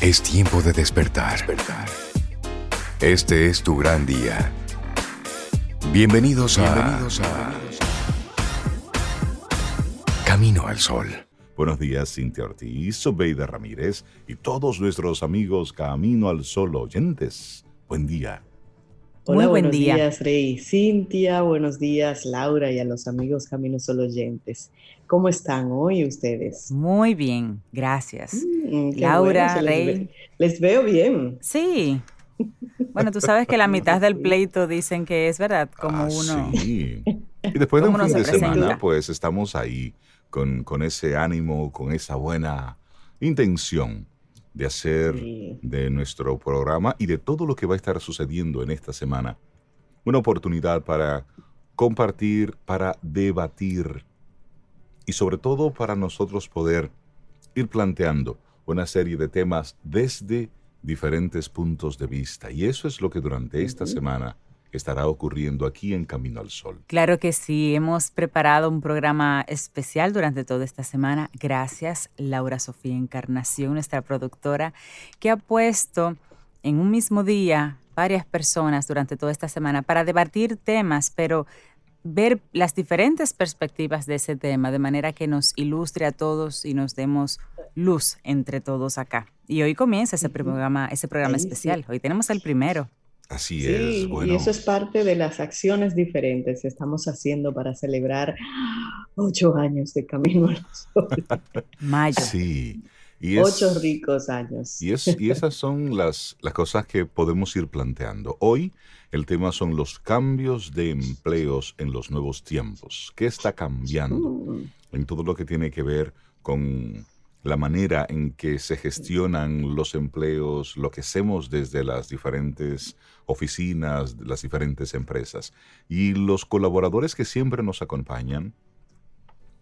Es tiempo de despertar. despertar. Este es tu gran día. Bienvenidos, Bienvenidos a, Camino al Sol. Buenos días, Cintia Ortiz, Sobeida Ramírez y todos nuestros amigos Camino al Sol oyentes. Buen día. Hola, Muy buen buenos días, Rey. Cintia, buenos días, Laura, y a los amigos Camino Sol oyentes. ¿Cómo están hoy ustedes? Muy bien, gracias. Mm, Laura, Rey. Les, veo bien. Sí. Bueno, tú sabes que la mitad del pleito dicen que es verdad, como ah, uno. Sí. Y después de un fin de semana, pues estamos ahí con, con, ese ánimo, con esa buena intención de hacer de nuestro programa y de todo lo que va a estar sucediendo en esta semana. Una oportunidad para compartir, para debatir y sobre todo para nosotros poder ir planteando una serie de temas desde diferentes puntos de vista. Y eso es lo que durante esta semana estará ocurriendo aquí en Camino al Sol. Claro que sí, hemos preparado un programa especial durante toda esta semana. Gracias, Laura Sofía Encarnación, nuestra productora, que ha puesto en un mismo día varias personas durante toda esta semana para debatir temas, pero ver las diferentes perspectivas de ese tema, de manera que nos ilustre a todos y nos demos luz entre todos acá. Y hoy comienza ese programa, ese programa especial. Hoy tenemos el primero. Así es. Bueno. Y eso es parte de las acciones diferentes que estamos haciendo para celebrar ocho años de Camino al Sol. Mayo. Sí. Y ocho ricos años. Y, es, y esas son las, las cosas que podemos ir planteando. Hoy el tema son los cambios de empleos en los nuevos tiempos. ¿Qué está cambiando mm. en todo lo que tiene que ver con la manera en que se gestionan los empleos, lo que hacemos desde las diferentes oficinas, las diferentes empresas. Y los colaboradores que siempre nos acompañan,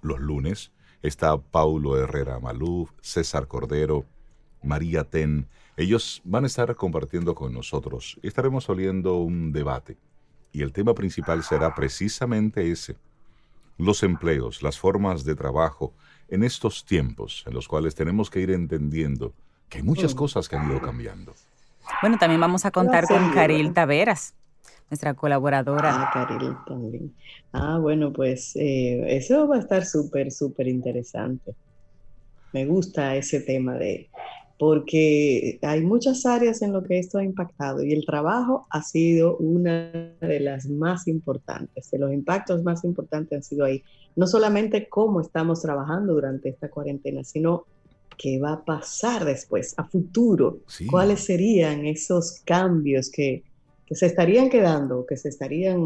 los lunes, está Paulo Herrera Maluf, César Cordero, María Ten. Ellos van a estar compartiendo con nosotros estaremos oliendo un debate. Y el tema principal será precisamente ese. Los empleos, las formas de trabajo, en estos tiempos en los cuales tenemos que ir entendiendo que hay muchas mm. cosas que han ido cambiando. Bueno, también vamos a contar con Caril Taveras, nuestra colaboradora. Ah, Caril también. Ah, bueno, pues eh, eso va a estar súper, súper interesante. Me gusta ese tema de, porque hay muchas áreas en lo que esto ha impactado y el trabajo ha sido una de las más importantes, de los impactos más importantes han sido ahí. No solamente cómo estamos trabajando durante esta cuarentena, sino qué va a pasar después, a futuro, cuáles serían esos cambios que, que se estarían quedando, que se estarían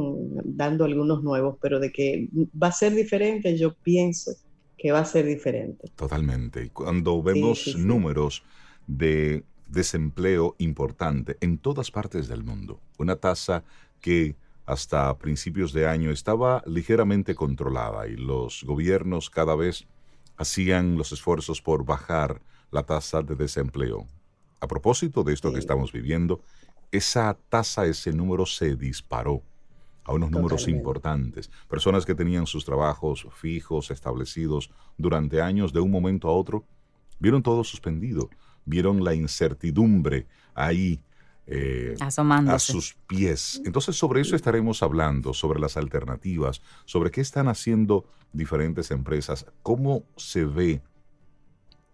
dando algunos nuevos, pero de que va a ser diferente, yo pienso que va a ser diferente. Totalmente. Cuando vemos números de desempleo importante en todas partes del mundo, una tasa que hasta principios de año estaba ligeramente controlada y los gobiernos cada vez hacían los esfuerzos por bajar la tasa de desempleo. A propósito de esto que estamos viviendo, esa tasa, ese número se disparó a unos números importantes. Personas que tenían sus trabajos fijos, establecidos durante años, de un momento a otro, vieron todo suspendido, vieron la incertidumbre ahí eh, a sus pies. Entonces sobre eso estaremos hablando, sobre las alternativas, sobre qué están haciendo diferentes empresas, cómo se ve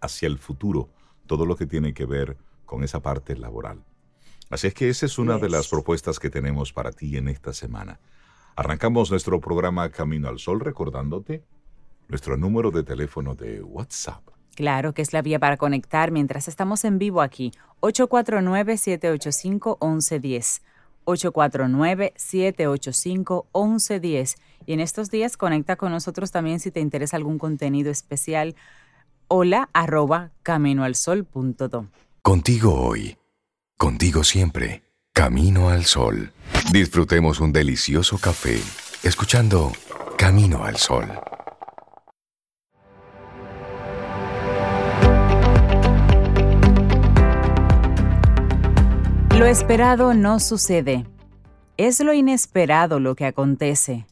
hacia el futuro todo lo que tiene que ver con esa parte laboral. Así es que esa es una de las propuestas que tenemos para ti en esta semana. Arrancamos nuestro programa Camino al Sol recordándote nuestro número de teléfono de WhatsApp. Claro que es la vía para conectar mientras estamos en vivo aquí. 849-785-1110. 849-785-1110. Y en estos días conecta con nosotros también si te interesa algún contenido especial. Hola arroba caminoalsol.do. Contigo hoy. Contigo siempre. Camino al Sol. Disfrutemos un delicioso café escuchando Camino al Sol. Lo esperado no sucede. Es lo inesperado lo que acontece.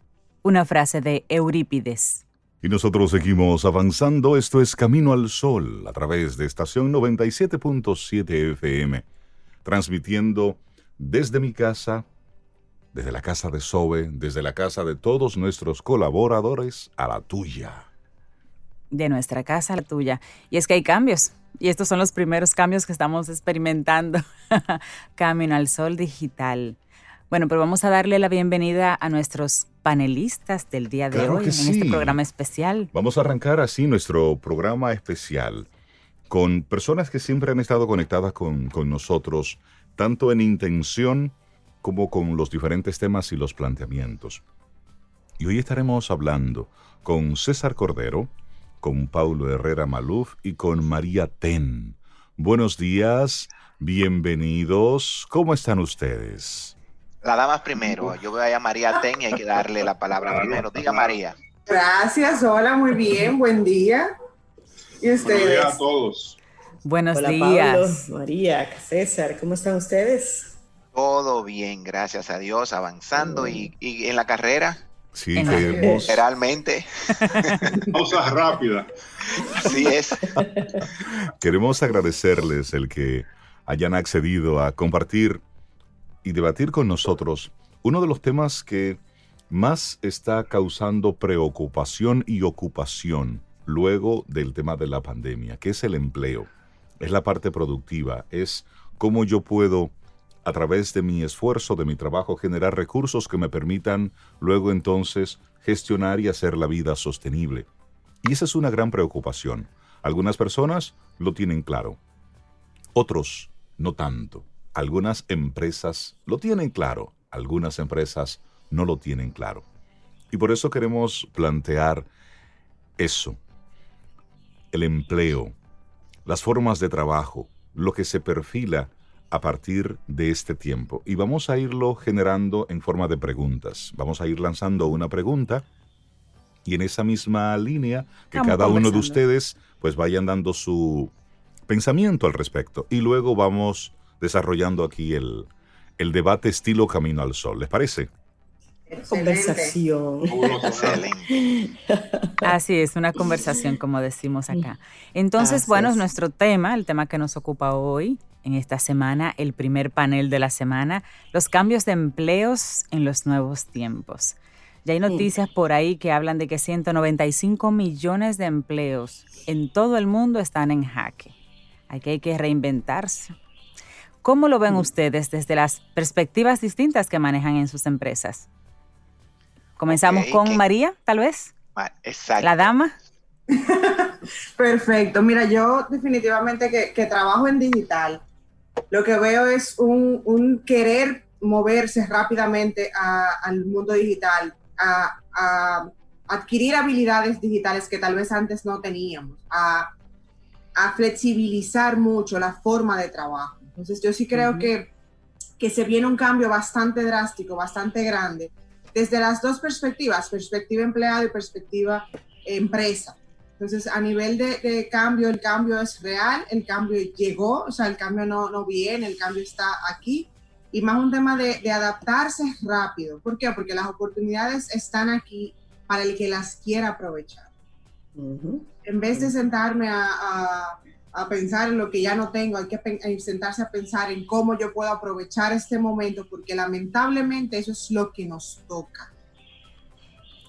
Una frase de Eurípides. Y nosotros seguimos avanzando. Esto es Camino al Sol a través de estación 97.7 FM, transmitiendo desde mi casa, desde la casa de Sobe, desde la casa de todos nuestros colaboradores, a la tuya. De nuestra casa a la tuya. Y es que hay cambios. Y estos son los primeros cambios que estamos experimentando. Camino al Sol Digital. Bueno, pero vamos a darle la bienvenida a nuestros panelistas del día de hoy en este programa especial. Vamos a arrancar así nuestro programa especial con personas que siempre han estado conectadas con, con nosotros, tanto en intención como con los diferentes temas y los planteamientos. Y hoy estaremos hablando con César Cordero, con Paulo Herrera Maluf y con María Ten. Buenos días, bienvenidos, ¿cómo están ustedes? La dama primero. Yo voy a llamar a María Ten y hay que darle la palabra primero. Diga María. Gracias, hola, muy bien, buen día. ¿Y ustedes? Buenos días a todos. Buenos días. María, César, ¿cómo están ustedes? Todo bien, gracias a Dios, avanzando y, en la carrera. Sí, queremos. Literalmente. Pausa rápida. Así es. Queremos agradecerles el que hayan accedido a compartir y debatir con nosotros uno de los temas que más está causando preocupación y ocupación luego del tema de la pandemia, que es el empleo, es la parte productiva, es cómo yo puedo a través de mi esfuerzo, de mi trabajo, generar recursos que me permitan luego entonces gestionar y hacer la vida sostenible. Y esa es una gran preocupación. Algunas personas lo tienen claro, otros no tanto. Algunas empresas lo tienen claro, algunas empresas no lo tienen claro. Y por eso queremos plantear eso, el empleo, las formas de trabajo, lo que se perfila a partir de este tiempo. Y vamos a irlo generando en forma de preguntas. Vamos a ir lanzando una pregunta y en esa misma línea que cada uno de ustedes pues vayan dando su pensamiento al respecto. Y luego vamos desarrollando aquí el, el debate estilo Camino al Sol. ¿Les parece? Conversación. Así es, una conversación, como decimos acá. Entonces, bueno, es nuestro tema, el tema que nos ocupa hoy, en esta semana, el primer panel de la semana, los cambios de empleos en los nuevos tiempos. Ya hay noticias por ahí que hablan de que 195 millones de empleos en todo el mundo están en jaque. Aquí hay que reinventarse. ¿Cómo lo ven ustedes desde las perspectivas distintas que manejan en sus empresas? Comenzamos con María, tal vez. Exacto. La dama. Perfecto. Mira, yo definitivamente que, trabajo en digital, lo que veo es un, querer moverse rápidamente al mundo digital, a, adquirir habilidades digitales que tal vez antes no teníamos, a flexibilizar mucho la forma de trabajo. Entonces yo sí creo que, que se viene un cambio bastante drástico, bastante grande, desde las dos perspectivas, perspectiva empleado y perspectiva empresa. Entonces, a nivel de, cambio, el cambio es real, el cambio llegó, o sea, el cambio no, no viene, el cambio está aquí. Y más un tema de, de adaptarse rápido. ¿Por qué? Porque las oportunidades están aquí para el que las quiera aprovechar. En vez de sentarme a, a pensar en lo que ya no tengo, hay que sentarse a pensar en cómo yo puedo aprovechar este momento, porque lamentablemente eso es lo que nos toca.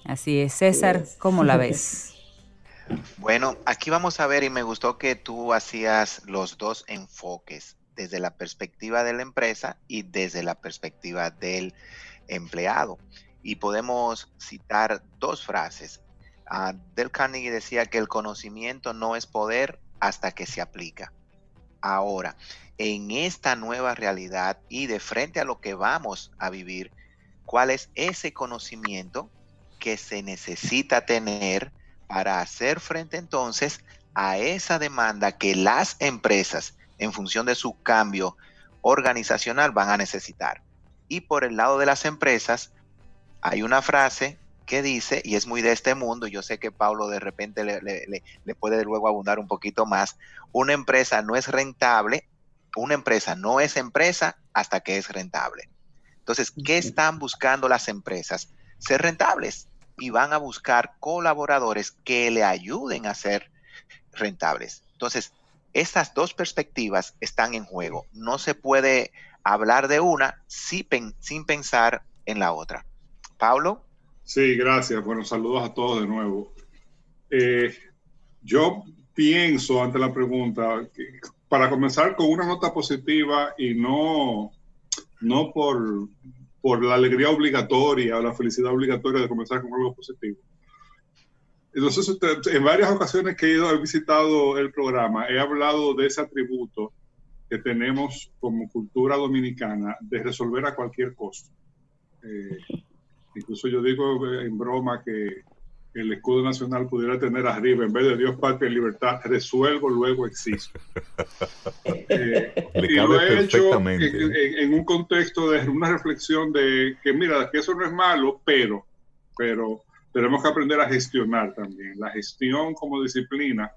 Así es, César, ¿cómo la ves? Bueno, aquí vamos a ver y me gustó que tú hacías los dos enfoques, desde la perspectiva de la empresa y desde la perspectiva del empleado. Y podemos citar dos frases. Uh, Del Carnegie decía que el conocimiento no es poder, hasta que se aplica. Ahora, en esta nueva realidad y de frente a lo que vamos a vivir, ¿cuál es ese conocimiento que se necesita tener para hacer frente entonces a esa demanda que las empresas, en función de su cambio organizacional, van a necesitar? Y por el lado de las empresas, hay una frase que dice, y es muy de este mundo, yo sé que Pablo de repente le, puede luego abundar un poquito más, una empresa no es rentable, una empresa no es empresa hasta que es rentable. Entonces, ¿qué están buscando las empresas? Ser rentables. Y van a buscar colaboradores que le ayuden a ser rentables. Entonces, estas dos perspectivas están en juego. No se puede hablar de una sin pensar en la otra. Pablo. Sí, gracias. Bueno, saludos a todos de nuevo. Eh, yo pienso ante la pregunta, para comenzar con una nota positiva y no, no por, por la alegría obligatoria o la felicidad obligatoria de comenzar con algo positivo. Entonces, en varias ocasiones que he ido, he visitado el programa, he hablado de ese atributo que tenemos como cultura dominicana de resolver a cualquier costo. Eh, incluso yo digo en broma que el escudo nacional pudiera tener arriba, en vez de Dios, patria y libertad, resuelvo, luego existo. Eh, y lo he hecho en, un contexto de una reflexión de que, mira, que eso no es malo, pero, pero tenemos que aprender a gestionar también. La gestión como disciplina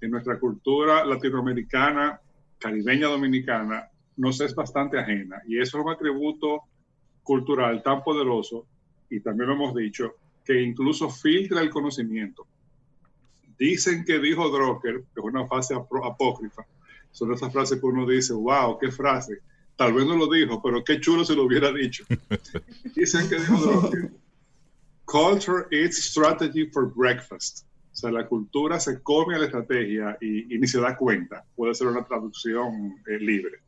en nuestra cultura latinoamericana, caribeña dominicana, nos es bastante ajena. Y eso es un atributo cultural tan poderoso, y también lo hemos dicho, que incluso filtra el conocimiento. Dicen que dijo Drucker, que es una frase apócrifa, son esas frases que uno dice, wow, qué frase. Tal vez no lo dijo, pero qué chulo si lo hubiera dicho. Dicen que dijo Drucker, culture is strategy for breakfast. O sea, la cultura se come a la estrategia y, ni se da cuenta. Puede ser una traducción eh, libre.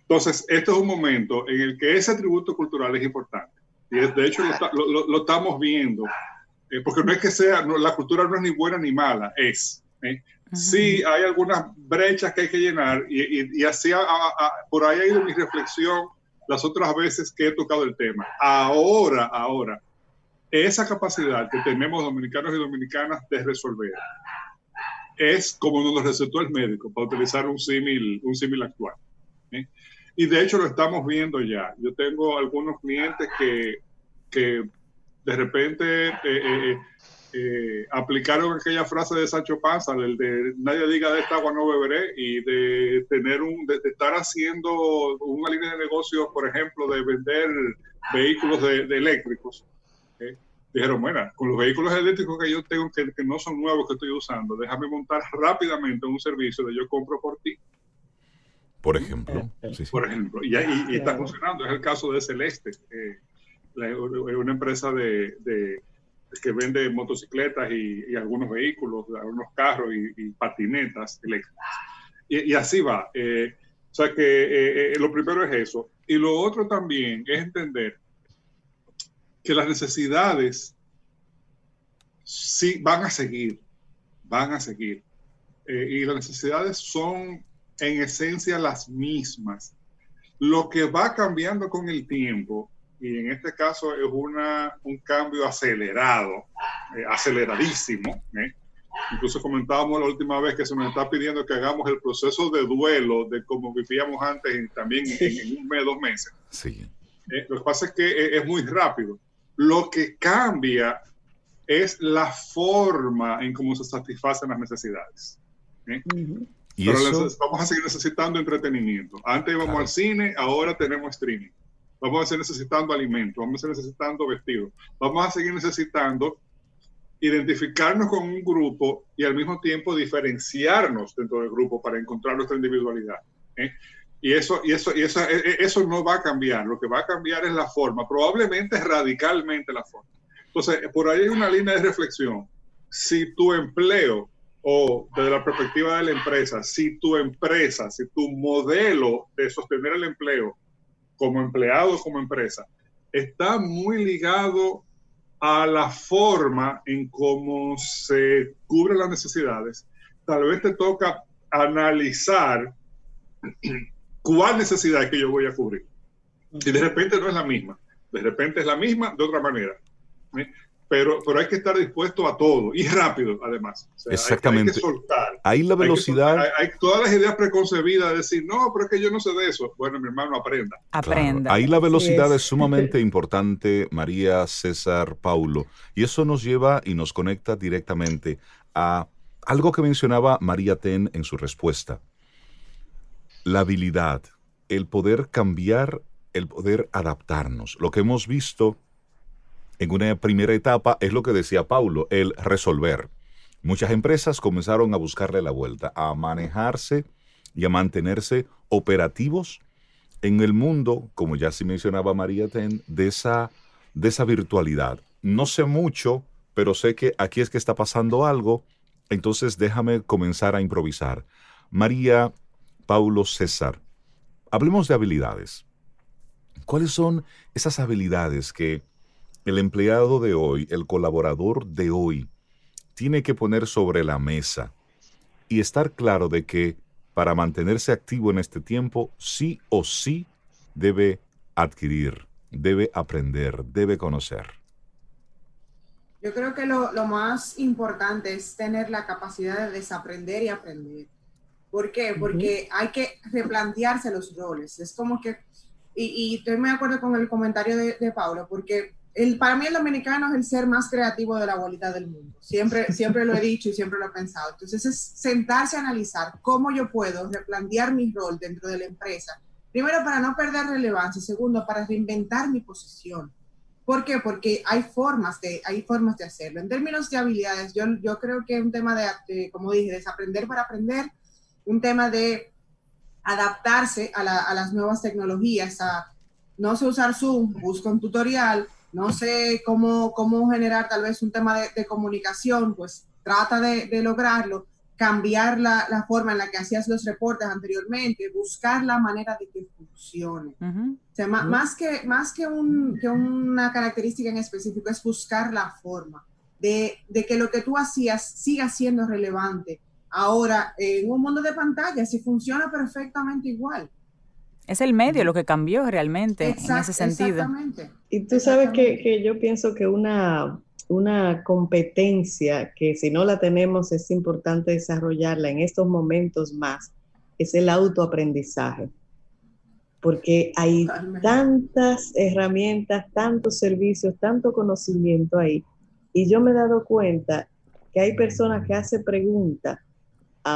Entonces, esto es un momento en el que ese atributo cultural es importante. Y de hecho lo, estamos viendo, eh, porque no es que sea, la cultura no es ni buena ni mala, es. ¿eh? Sí, hay algunas brechas que hay que llenar y, así por ahí ha ido mi reflexión las otras veces que he tocado el tema. Ahora, ahora, esa capacidad que tenemos dominicanos y dominicanas de resolver es como nos recetó el médico, para utilizar un símil un símil actual. ¿eh? Y de hecho lo estamos viendo ya. Yo tengo algunos clientes que, que de repente eh, eh, eh, aplicaron aquella frase de Sancho Panza, el de nadie diga de esta agua no beberé, y de tener un, de, estar haciendo una línea de negocios, por ejemplo, de vender vehículos de, eléctricos. Dijeron, bueno, con los vehículos eléctricos que yo tengo, que, que no son nuevos que estoy usando, déjame montar rápidamente un servicio de yo compro por ti por ejemplo. Por ejemplo, y, está funcionando. Es el caso de Celeste, eh, una empresa de, que vende motocicletas y, algunos vehículos, algunos carros y, patinetas eléctricas. Y, así va. Eh, o sea que eh, lo primero es eso. Y lo otro también es entender que las necesidades sí van a seguir, van a seguir. y las necesidades son en esencia las mismas. Lo que va cambiando con el tiempo, y en este caso es una, un cambio acelerado, eh, aceleradísimo. ¿eh? Incluso comentábamos la última vez que se nos está pidiendo que hagamos el proceso de duelo de como vivíamos antes y también en, un mes, dos meses. Sí. Eh, lo que pasa es que es, muy rápido. Lo que cambia es la forma en cómo se satisfacen las necesidades. Pero vamos a seguir necesitando entretenimiento. Antes íbamos al cine, ahora tenemos streaming. Vamos a seguir necesitando alimentos, vamos a seguir necesitando vestidos. Vamos a seguir necesitando identificarnos con un grupo y al mismo tiempo diferenciarnos dentro del grupo para encontrar nuestra individualidad. ¿eh? Y, eso, y, eso, y eso, e, e, eso no va a cambiar. Lo que va a cambiar es la forma, probablemente radicalmente la forma. Entonces, por ahí hay una línea de reflexión. Si tu empleo o desde la perspectiva de la empresa, si tu empresa, si tu modelo de sostener el empleo como empleado como empresa está muy ligado a la forma en cómo se cubren las necesidades, tal vez te toca analizar cuál necesidad que yo voy a cubrir. Y de repente no es la misma, de repente es la misma de otra manera pero, pero hay que estar dispuesto a todo y rápido, además. Exactamente. Hay, que soltar. Ahí la velocidad. Hay, todas las ideas preconcebidas de decir, no, pero es que yo no sé de eso. Bueno, mi hermano, aprenda. Aprenda. Ahí la velocidad es. sumamente importante, María, César, Paulo. Y eso nos lleva y nos conecta directamente a algo que mencionaba María Ten en su respuesta. La habilidad, el poder cambiar, el poder adaptarnos. Lo que hemos visto en una primera etapa es lo que decía Paulo, el resolver. Muchas empresas comenzaron a buscarle la vuelta, a manejarse y a mantenerse operativos en el mundo, como ya se mencionaba María Ten, de esa, de esa virtualidad. No sé mucho, pero sé que aquí es que está pasando algo, entonces déjame comenzar a improvisar. María, Paulo, César, hablemos de habilidades. ¿Cuáles son esas habilidades que el empleado de hoy, el colaborador de hoy, tiene que poner sobre la mesa y estar claro de que para mantenerse activo en este tiempo, sí o sí debe adquirir, debe aprender, debe conocer? Yo creo que lo, más importante es tener la capacidad de desaprender y aprender. ¿Por qué? Porque hay que replantearse los roles. Es como que, y, estoy muy de acuerdo con el comentario de, de Paulo, porque el, para mí el dominicano es el ser más creativo de la bolita del mundo. Siempre, siempre lo he dicho y siempre lo he pensado. Entonces es sentarse a analizar cómo yo puedo replantear mi rol dentro de la empresa. Primero, para no perder relevancia. Segundo, para reinventar mi posición. ¿Por qué? Porque hay formas de, hay formas de hacerlo. En términos de habilidades, yo, yo creo que es un tema de, como dije, desaprender para aprender, un tema de adaptarse a, a las nuevas tecnologías, a no sé usar Zoom, busco un tutorial, no sé cómo, cómo generar tal vez un tema de, comunicación, pues trata de, lograrlo, cambiar la, forma en la que hacías los reportes anteriormente, buscar la manera de que funcione. O sea, más, que, más que, un, que, una característica en específico, es buscar la forma de, de, que lo que tú hacías siga siendo relevante. Ahora, en un mundo de pantalla, si funciona perfectamente igual. Es el medio lo que cambió realmente en ese sentido. Exactamente. Y tú sabes que, que, yo pienso que una, una competencia que si no la tenemos es importante desarrollarla en estos momentos más, es el autoaprendizaje. Porque hay tantas herramientas, tantos servicios, tanto conocimiento ahí. Y yo me he dado cuenta que hay personas que hacen preguntas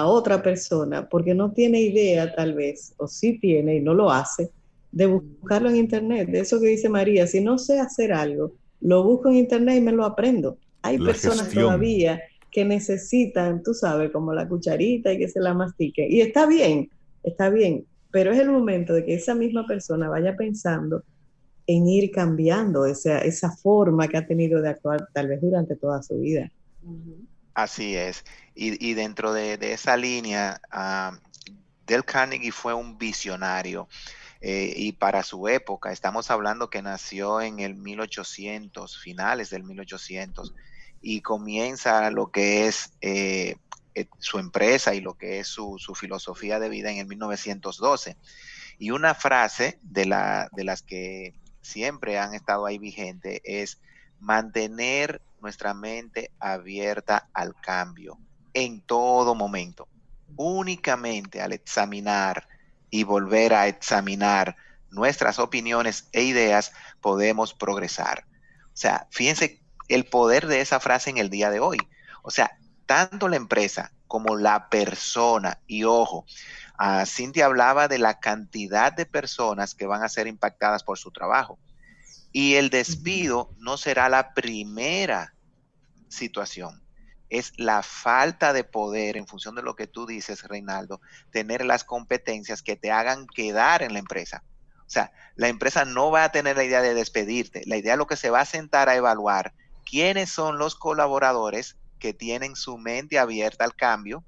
a otra persona porque no tiene idea tal vez, o sí tiene y no lo hace, de buscarlo en internet. De eso que dice María, si no sé hacer algo, lo busco en internet y me lo aprendo. Hay personas todavía que necesitan, tú sabes, como la cucharita y que se la mastique. Y está bien, está bien, pero es el momento de que esa misma persona vaya pensando en ir cambiando esa, esa forma que ha tenido de actuar tal vez durante toda su vida. Así es. Y, dentro de, esa línea, uh, Del Carnegie fue un visionario. Eh, y para su época, estamos hablando que nació en el 1800, finales del 1800, y comienza lo que es eh, eh, su empresa y lo que es su, filosofía de vida en el 1912. Y una frase de, de las que siempre han estado ahí vigente es mantener nuestra mente abierta al cambio en todo momento. Únicamente al examinar y volver a examinar nuestras opiniones e ideas podemos progresar. O sea, fíjense el poder de esa frase en el día de hoy. O sea, tanto la empresa como la persona, y ojo, a Cintia hablaba de la cantidad de personas que van a ser impactadas por su trabajo. Y el despido no será la primera situación. Es la falta de poder, en función de lo que tú dices, Reinaldo, tener las competencias que te hagan quedar en la empresa. O sea, la empresa no va a tener la idea de despedirte. La idea es lo que se va a sentar a evaluar quiénes son los colaboradores que tienen su mente abierta al cambio,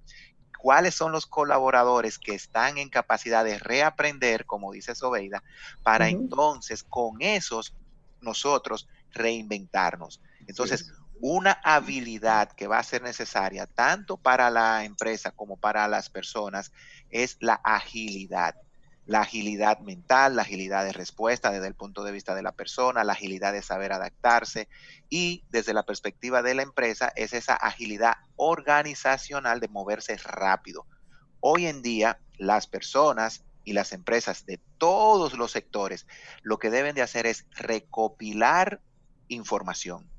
cuáles son los colaboradores que están en capacidad de reaprender, como dice Sobeida, para entonces con esos nosotros reinventarnos. Entonces, una habilidad que va a ser necesaria tanto para la empresa como para las personas es la agilidad. La agilidad mental, la agilidad de respuesta desde el punto de vista de la persona, la agilidad de saber adaptarse y desde la perspectiva de la empresa es esa agilidad organizacional de moverse rápido. Hoy en día las personas y las empresas de todos los sectores lo que deben de hacer es recopilar información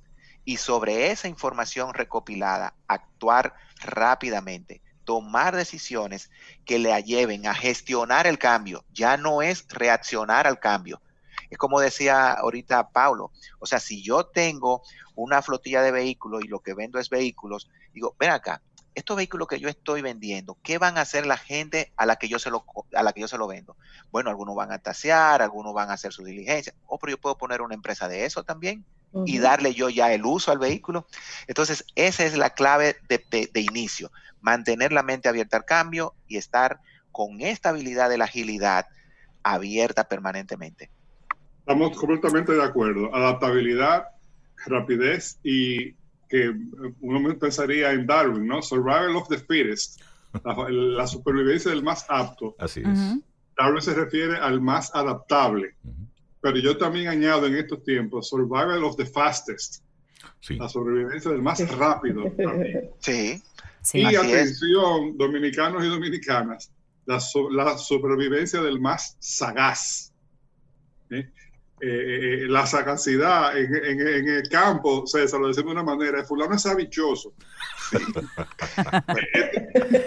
y sobre esa información recopilada actuar rápidamente, tomar decisiones que le lleven a gestionar el cambio. Ya no es reaccionar al cambio. Es como decía ahorita Paulo, o sea, si yo tengo una flotilla de vehículos y lo que vendo es vehículos, digo, ven acá, estos vehículos que yo estoy vendiendo, ¿qué van a hacer la gente a la que yo se lo, a la que yo se lo vendo? Bueno, algunos van a tasear, algunos van a hacer su diligencia, o pero yo puedo poner una empresa de eso también y darle yo ya el uso al vehículo. Entonces, esa es la clave de, de inicio, mantener la mente abierta al cambio y estar con esta habilidad de la agilidad abierta permanentemente. Estamos completamente de acuerdo. Adaptabilidad, rapidez y que uno pensaría en Darwin, ¿no? Survival of the fittest, la, supervivencia del más apto. Así es. Darwin se refiere al más adaptable. Pero yo también añado en estos tiempos survival of the fastest. Sí. La sobrevivencia del más rápido. Sí. sí. Y atención, dominicanos y dominicanas, la, la supervivencia del más sagaz. ¿eh? Eh, eh, la sagacidad en, en, el campo, César, lo decimos de una manera, fulano es sabichoso. este,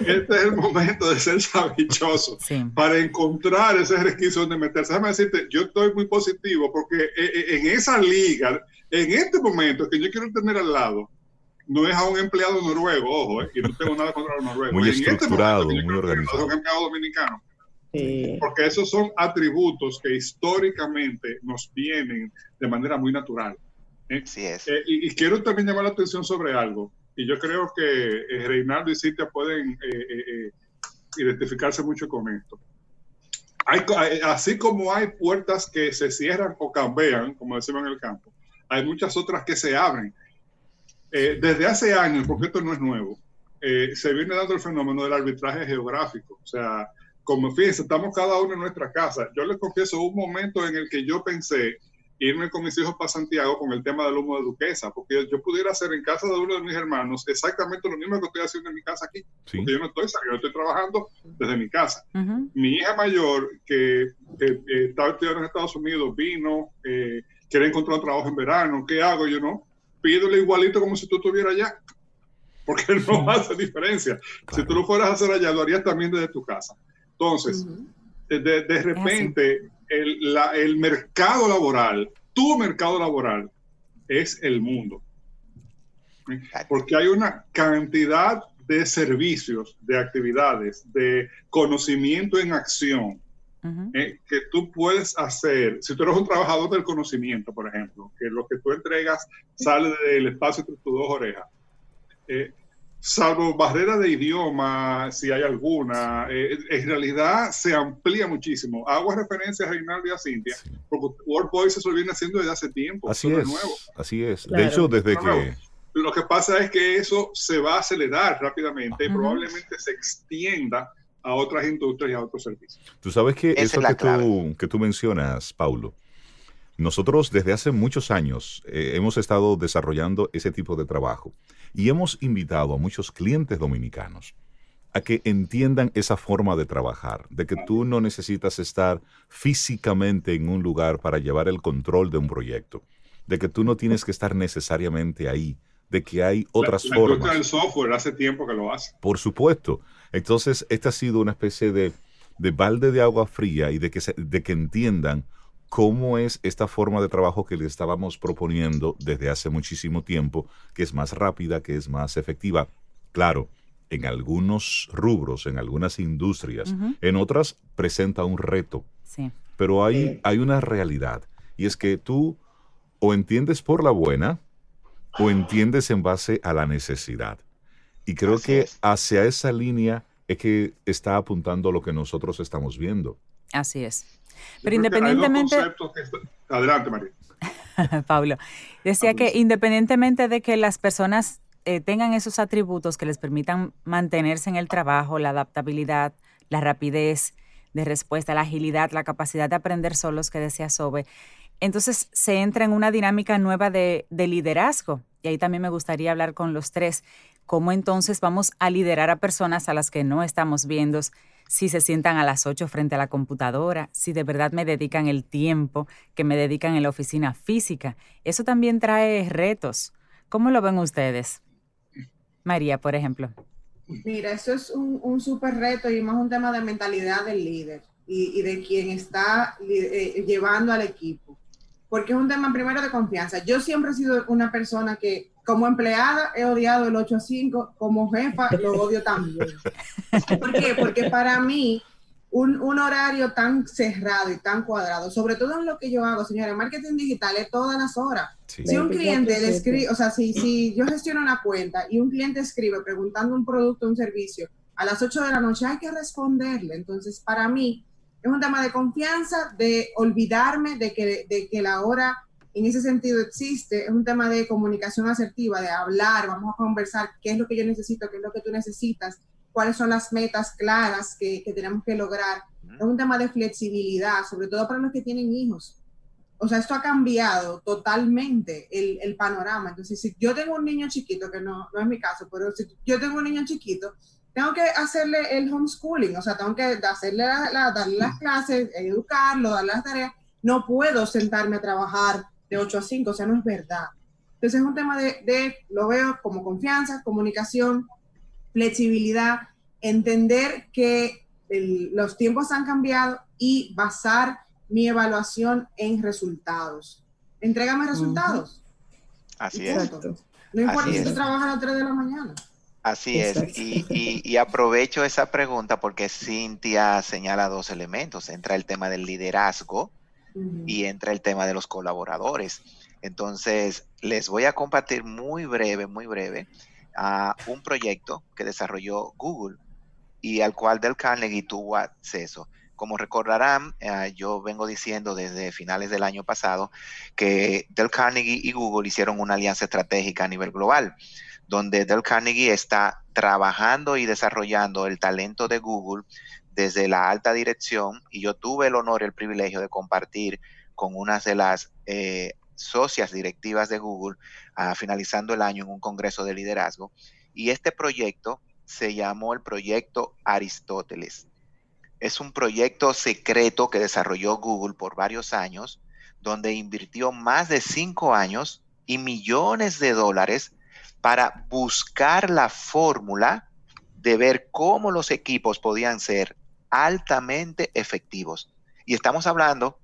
este, es el momento de ser sabichoso para encontrar ese resquicio donde meterse. Déjame decirte, yo estoy muy positivo porque en esa liga, en este momento que yo quiero tener al lado, no es a un empleado noruego, ojo, y no tengo nada contra los noruegos. Muy este estructurado, muy organizado. un empleado dominicano porque esos son atributos que históricamente nos vienen de manera muy natural. ¿eh? es. Eh, y, quiero también llamar la atención sobre algo, y yo creo que eh, Reinaldo y Cintia pueden identificarse mucho con esto. Hay, así como hay puertas que se cierran o cambian, como decimos en el campo, hay muchas otras que se abren. desde hace años, porque esto no es nuevo, se viene dando el fenómeno del arbitraje geográfico. O sea, como fíjense, estamos cada uno en nuestra casa. Yo les confieso un momento en el que yo pensé irme con mis hijos para Santiago con el tema del humo de duquesa, porque yo pudiera hacer en casa de uno de mis hermanos exactamente lo mismo que estoy haciendo en mi casa aquí. Porque yo no estoy saliendo, estoy trabajando desde mi casa. Mi hija mayor, que, eh, estaba estudiando en Estados Unidos, vino, eh, quiere encontrar un trabajo en verano, ¿qué hago? Yo no, pídele igualito como si tú estuvieras allá, porque no hace diferencia. Si tú lo fueras a hacer allá, lo harías también desde tu casa. Entonces, de, repente, el, el, mercado laboral, tu mercado laboral, es el mundo. Porque hay una cantidad de servicios, de actividades, de conocimiento en acción eh, que tú puedes hacer. Si tú eres un trabajador del conocimiento, por ejemplo, que lo que tú entregas sale del espacio entre tus dos orejas. Eh, salvo barrera de idioma, si hay alguna, eh, en realidad se amplía muchísimo. Hago referencia a Reinaldo y a Cintia, porque World Voice se lo viene haciendo desde hace tiempo. Así es, nuevo. así es. De hecho, desde que... Lo que pasa es que eso se va a acelerar rápidamente y probablemente se extienda a otras industrias y a otros servicios. Tú sabes que eso que tú, que tú mencionas, Paulo, nosotros desde hace muchos años eh, hemos estado desarrollando ese tipo de trabajo y hemos invitado a muchos clientes dominicanos a que entiendan esa forma de trabajar, de que tú no necesitas estar físicamente en un lugar para llevar el control de un proyecto, de que tú no tienes que estar necesariamente ahí, de que hay otras la, formas. Del software hace tiempo que lo hace. Por supuesto. Entonces, esta ha sido una especie de, de balde de agua fría y de que, de que entiendan cómo es esta forma de trabajo que le estábamos proponiendo desde hace muchísimo tiempo, que es más rápida, que es más efectiva. Claro, en algunos rubros, en algunas industrias, en otras presenta un reto. Sí. Pero hay, hay una realidad, y es que tú o entiendes por la buena o entiendes en base a la necesidad. Y creo que hacia esa línea es que está apuntando lo que nosotros estamos viendo. Así es. Pero independientemente... Adelante, María. Pablo, decía que independientemente de que las personas eh, tengan esos atributos que les permitan mantenerse en el trabajo, la adaptabilidad, la rapidez de respuesta, la agilidad, la capacidad de aprender solos que decía Sobe, entonces se entra en una dinámica nueva de, de liderazgo. Y ahí también me gustaría hablar con los tres, cómo entonces vamos a liderar a personas a las que no estamos viendo si se sientan a las 8 frente a la computadora, si de verdad me dedican el tiempo que me dedican en la oficina física. Eso también trae retos. ¿Cómo lo ven ustedes? María, por ejemplo. Mira, eso es un, un súper reto y más un tema de mentalidad del líder y, de quien está eh, llevando al equipo. Porque es un tema primero de confianza. Yo siempre he sido una persona que como empleada he odiado el 8 a 5, como jefa lo odio también. ¿Por qué? Porque para mí un, un, horario tan cerrado y tan cuadrado, sobre todo en lo que yo hago, señora, marketing digital es todas las horas. Si un cliente le escribe, o sea, si, si yo gestiono una cuenta y un cliente escribe preguntando un producto o un servicio a las 8 de la noche, hay que responderle. Entonces, para mí, es un tema de confianza, de olvidarme de que, de que la hora en ese sentido existe, es un tema de comunicación asertiva, de hablar, vamos a conversar qué es lo que yo necesito, qué es lo que tú necesitas, cuáles son las metas claras que, que tenemos que lograr. Es un tema de flexibilidad, sobre todo para los que tienen hijos. O sea, esto ha cambiado totalmente el, el, panorama. Entonces, si yo tengo un niño chiquito, que no, no es mi caso, pero si yo tengo un niño chiquito, tengo que hacerle el homeschooling, o sea, tengo que hacerle la, darle las clases, educarlo, darle las tareas. No puedo sentarme a trabajar de 8 a 5, o sea, no es verdad. Entonces es un tema de, de lo veo como confianza, comunicación, flexibilidad, entender que el, los tiempos han cambiado y basar mi evaluación en resultados. Entrégame resultados. Así es. No importa si tú trabajas a las 3 de la mañana. Así es, y, y, y, aprovecho esa pregunta porque Cintia señala dos elementos. Entra el tema del liderazgo uh -huh. y entra el tema de los colaboradores. Entonces, les voy a compartir muy breve, muy breve, uh, un proyecto que desarrolló Google y al cual Del Carnegie tuvo acceso. Como recordarán, uh, yo vengo diciendo desde finales del año pasado que Del Carnegie y Google hicieron una alianza estratégica a nivel global donde Del Carnegie está trabajando y desarrollando el talento de Google desde la alta dirección y yo tuve el honor y el privilegio de compartir con unas de las eh, socias directivas de Google finalizando el año en un congreso de liderazgo y este proyecto se llamó el proyecto Aristóteles. Es un proyecto secreto que desarrolló Google por varios años, donde invirtió más de cinco años y millones de dólares para buscar la fórmula de ver cómo los equipos podían ser altamente efectivos. Y estamos hablando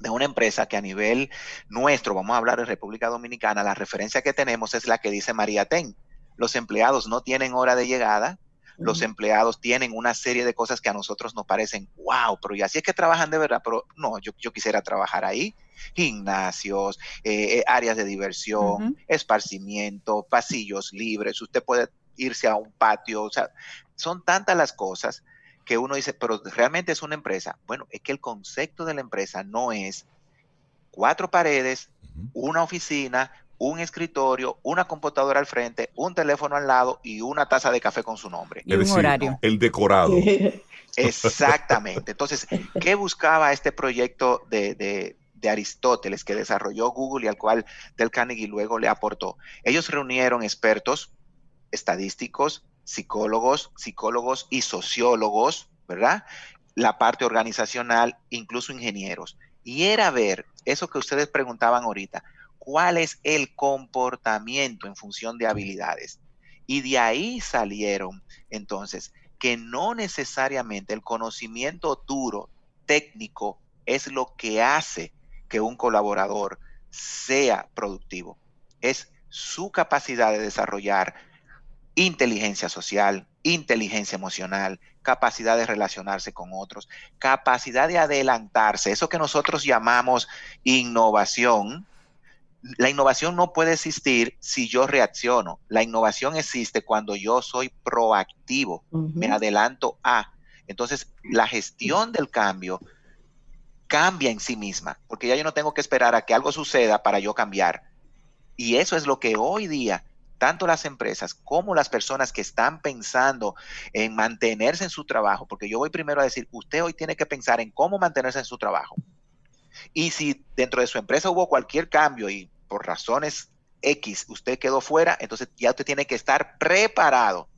de una empresa que a nivel nuestro, vamos a hablar de República Dominicana, la referencia que tenemos es la que dice María Ten. Los empleados no tienen hora de llegada, los empleados tienen una serie de cosas que a nosotros nos parecen, wow, pero y así es que trabajan de verdad, pero no, yo, yo quisiera trabajar ahí. Gimnasios, eh, áreas de diversión, uh -huh. esparcimiento, pasillos libres, usted puede irse a un patio, o sea, son tantas las cosas que uno dice, pero realmente es una empresa. Bueno, es que el concepto de la empresa no es cuatro paredes, una oficina, un escritorio, una computadora al frente, un teléfono al lado y una taza de café con su nombre. Y un decir, horario. El decorado. Exactamente. Entonces, ¿qué buscaba este proyecto de, de, de, Aristóteles que desarrolló Google y al cual Del Carnegie luego le aportó? Ellos reunieron expertos estadísticos, psicólogos, psicólogos y sociólogos, ¿verdad? La parte organizacional, incluso ingenieros. Y era ver eso que ustedes preguntaban ahorita, cuál es el comportamiento en función de habilidades. Y de ahí salieron entonces que no necesariamente el conocimiento duro, técnico, es lo que hace que un colaborador sea productivo. Es su capacidad de desarrollar inteligencia social, inteligencia emocional, capacidad de relacionarse con otros, capacidad de adelantarse, eso que nosotros llamamos innovación, la innovación no puede existir si yo reacciono. La innovación existe cuando yo soy proactivo, uh -huh. me adelanto a. Entonces, la gestión del cambio cambia en sí misma, porque ya yo no tengo que esperar a que algo suceda para yo cambiar. Y eso es lo que hoy día, tanto las empresas como las personas que están pensando en mantenerse en su trabajo, porque yo voy primero a decir, usted hoy tiene que pensar en cómo mantenerse en su trabajo. Y si dentro de su empresa hubo cualquier cambio y por razones X usted quedó fuera, entonces ya usted tiene que estar preparado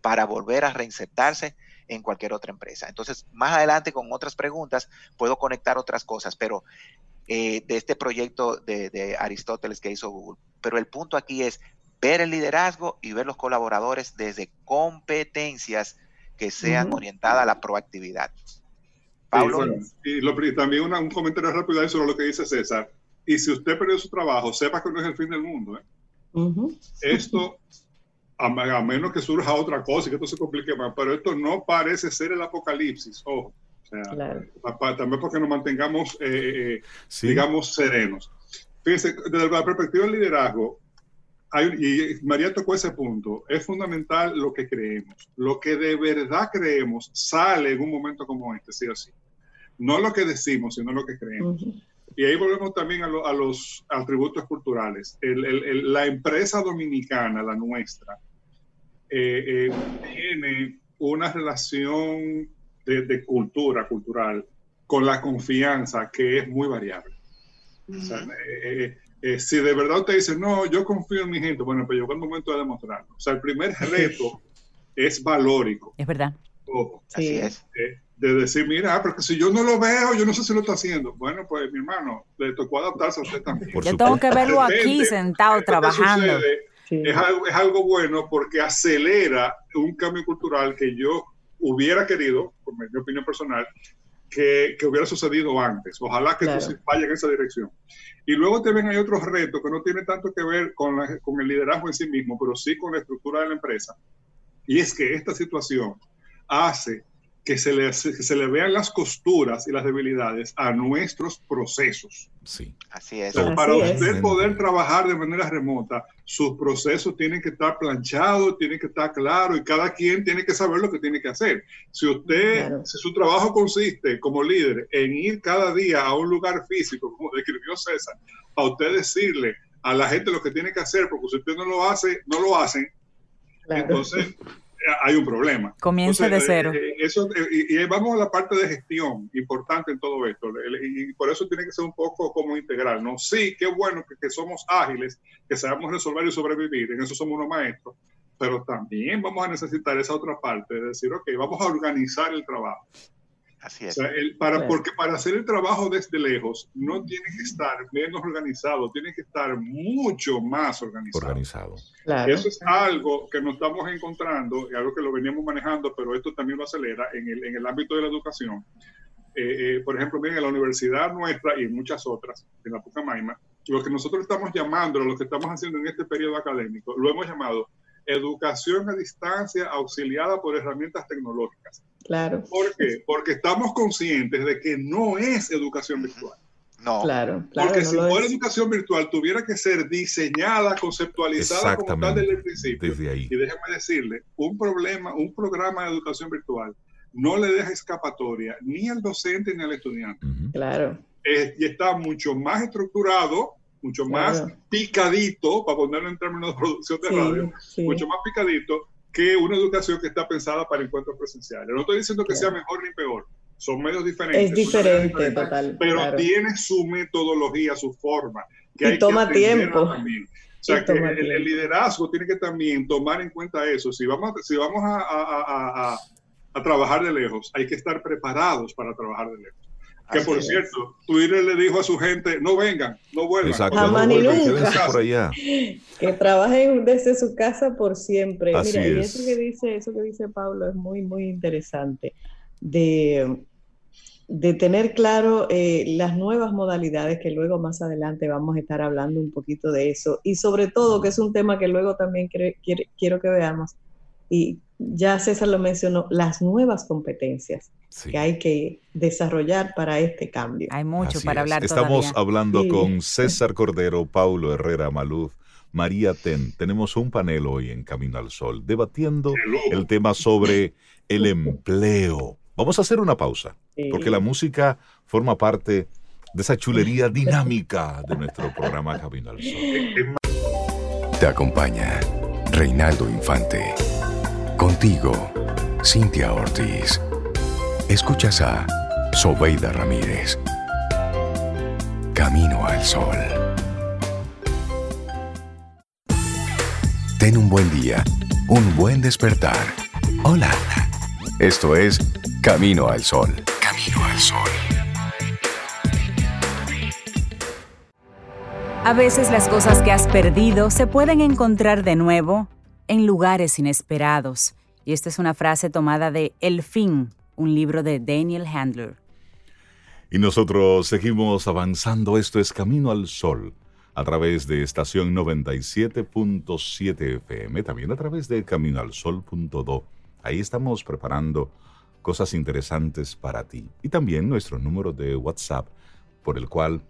para volver a reinsertarse en cualquier otra empresa. Entonces, más adelante con otras preguntas puedo conectar otras cosas, pero eh, de este proyecto de, de, Aristóteles que hizo Google. Pero el punto aquí es ver el liderazgo y ver los colaboradores desde competencias que sean uh -huh. orientadas a la proactividad. Pablo. Sí, bueno, y, lo, y, también una, un comentario rápido sobre lo que dice César. y si usted perdió su trabajo, sepa que no es el fin del mundo. ¿eh? Esto, a, menos que surja otra cosa y que esto se complique más, pero esto no parece ser el apocalipsis, ojo. O sea, también porque nos mantengamos, eh, eh, eh, digamos, serenos. Fíjense, desde la perspectiva del liderazgo, hay, y María tocó ese punto, es fundamental lo que creemos. Lo que de verdad creemos sale en un momento como este, sí o sí. No lo que decimos, sino lo que creemos. Y ahí volvemos también a, los atributos culturales. la empresa dominicana, la nuestra, tiene una relación de, cultura cultural con la confianza que es muy variable. Eh, eh, eh, si de verdad usted dice, no, yo confío en mi gente, bueno, pues llegó el momento de demostrarlo. O sea, el primer reto es valórico. Es verdad. Así es. de decir, mira, ah, porque si yo no lo veo, yo no sé si lo está haciendo. Bueno, pues mi hermano, le tocó adaptarse a usted también. yo tengo que verlo aquí sentado trabajando. es, algo, es algo bueno porque acelera un cambio cultural que yo hubiera querido, por mi opinión personal, que, que, hubiera sucedido antes. Ojalá que esto vaya en esa dirección. Y luego también hay otros retos que no tienen tanto que ver con, con el liderazgo en sí mismo, pero sí con la estructura de la empresa. Y es que esta situación hace que se, le, se le vean las costuras y las debilidades a nuestros procesos. Sí. Así es. para usted poder trabajar de manera remota, sus procesos tienen que estar planchados, tienen que estar claros y cada quien tiene que saber lo que tiene que hacer. Si usted, si su trabajo consiste como líder en ir cada día a un lugar físico, como describió César, para usted decirle a la gente lo que tiene que hacer, porque si usted no lo hace, no lo hacen, entonces hay un problema. Comienza de cero. Eh, eso, eh, y, vamos a la parte de gestión, importante en todo esto, y por eso tiene que ser un poco como integral, ¿no? Sí, qué bueno que, que somos ágiles, que sabemos resolver y sobrevivir, en eso somos unos maestros, pero también vamos a necesitar esa otra parte, de decir, ok, vamos a organizar el trabajo. Así es. para, Porque para hacer el trabajo desde lejos no tiene que estar menos organizado, tiene que estar mucho más organizado. Organizado. Eso es algo que nos estamos encontrando, y algo que lo veníamos manejando, pero esto también lo acelera en el, en el ámbito de la educación. Eh, eh, por ejemplo, bien, en la universidad nuestra y en muchas otras, en la Pucamaima, lo que nosotros estamos llamando, lo que estamos haciendo en este periodo académico, lo hemos llamado educación a distancia auxiliada por herramientas tecnológicas. Claro. ¿Por qué? Porque estamos conscientes de que no es educación virtual. No. Claro, claro. Porque si fuera educación virtual, tuviera que ser diseñada, conceptualizada como tal desde el principio. Desde ahí. Y déjeme decirle, un problema, un programa de educación virtual no le deja escapatoria ni al docente ni al estudiante. Claro. y está mucho más estructurado mucho más picadito, para ponerlo en términos de producción de radio, mucho más picadito que una educación que está pensada para encuentros presenciales. No estoy diciendo que sea mejor ni peor, son medios diferentes. Es diferente, total. Pero tiene su metodología, su forma. Que y toma tiempo. O sea, que el, liderazgo tiene que también tomar en cuenta eso. Si vamos, si vamos a, a, a, a trabajar de lejos, hay que estar preparados para trabajar de lejos. Que por cierto, Twitter le dijo a su gente, no vengan, no vuelvan. Jamás ni nunca. Que trabajen desde su casa por siempre. Mira, y eso que dice, eso que dice Pablo es muy, muy interesante. De, de tener claro eh, las nuevas modalidades que luego más adelante vamos a estar hablando un poquito de eso. Y sobre todo, que es un tema que luego también quiero que veamos. Y ya César lo mencionó, las nuevas competencias que hay que desarrollar para este cambio. Hay mucho para hablar. Estamos hablando con César Cordero, Paulo Herrera Maluz, María Ten. Tenemos un panel hoy en Camino al Sol debatiendo el tema sobre el empleo. Vamos a hacer una pausa, porque la música forma parte de esa chulería dinámica de nuestro programa Camino al Sol. Te acompaña Reinaldo Infante. Contigo, Cintia Ortiz. Escuchas a Sobeida Ramírez. Camino al Sol. Ten un buen día, un buen despertar. Hola. Esto es Camino al Sol. Camino al Sol. A veces las cosas que has perdido se pueden encontrar de nuevo en lugares inesperados. Y esta es una frase tomada de El fin, un libro de Daniel Handler. Y nosotros seguimos avanzando. Esto es Camino al Sol a través de estación 97.7 FM, también a través de caminoalsol.do. Ahí estamos preparando cosas interesantes para ti. Y también nuestro número de WhatsApp, por el cual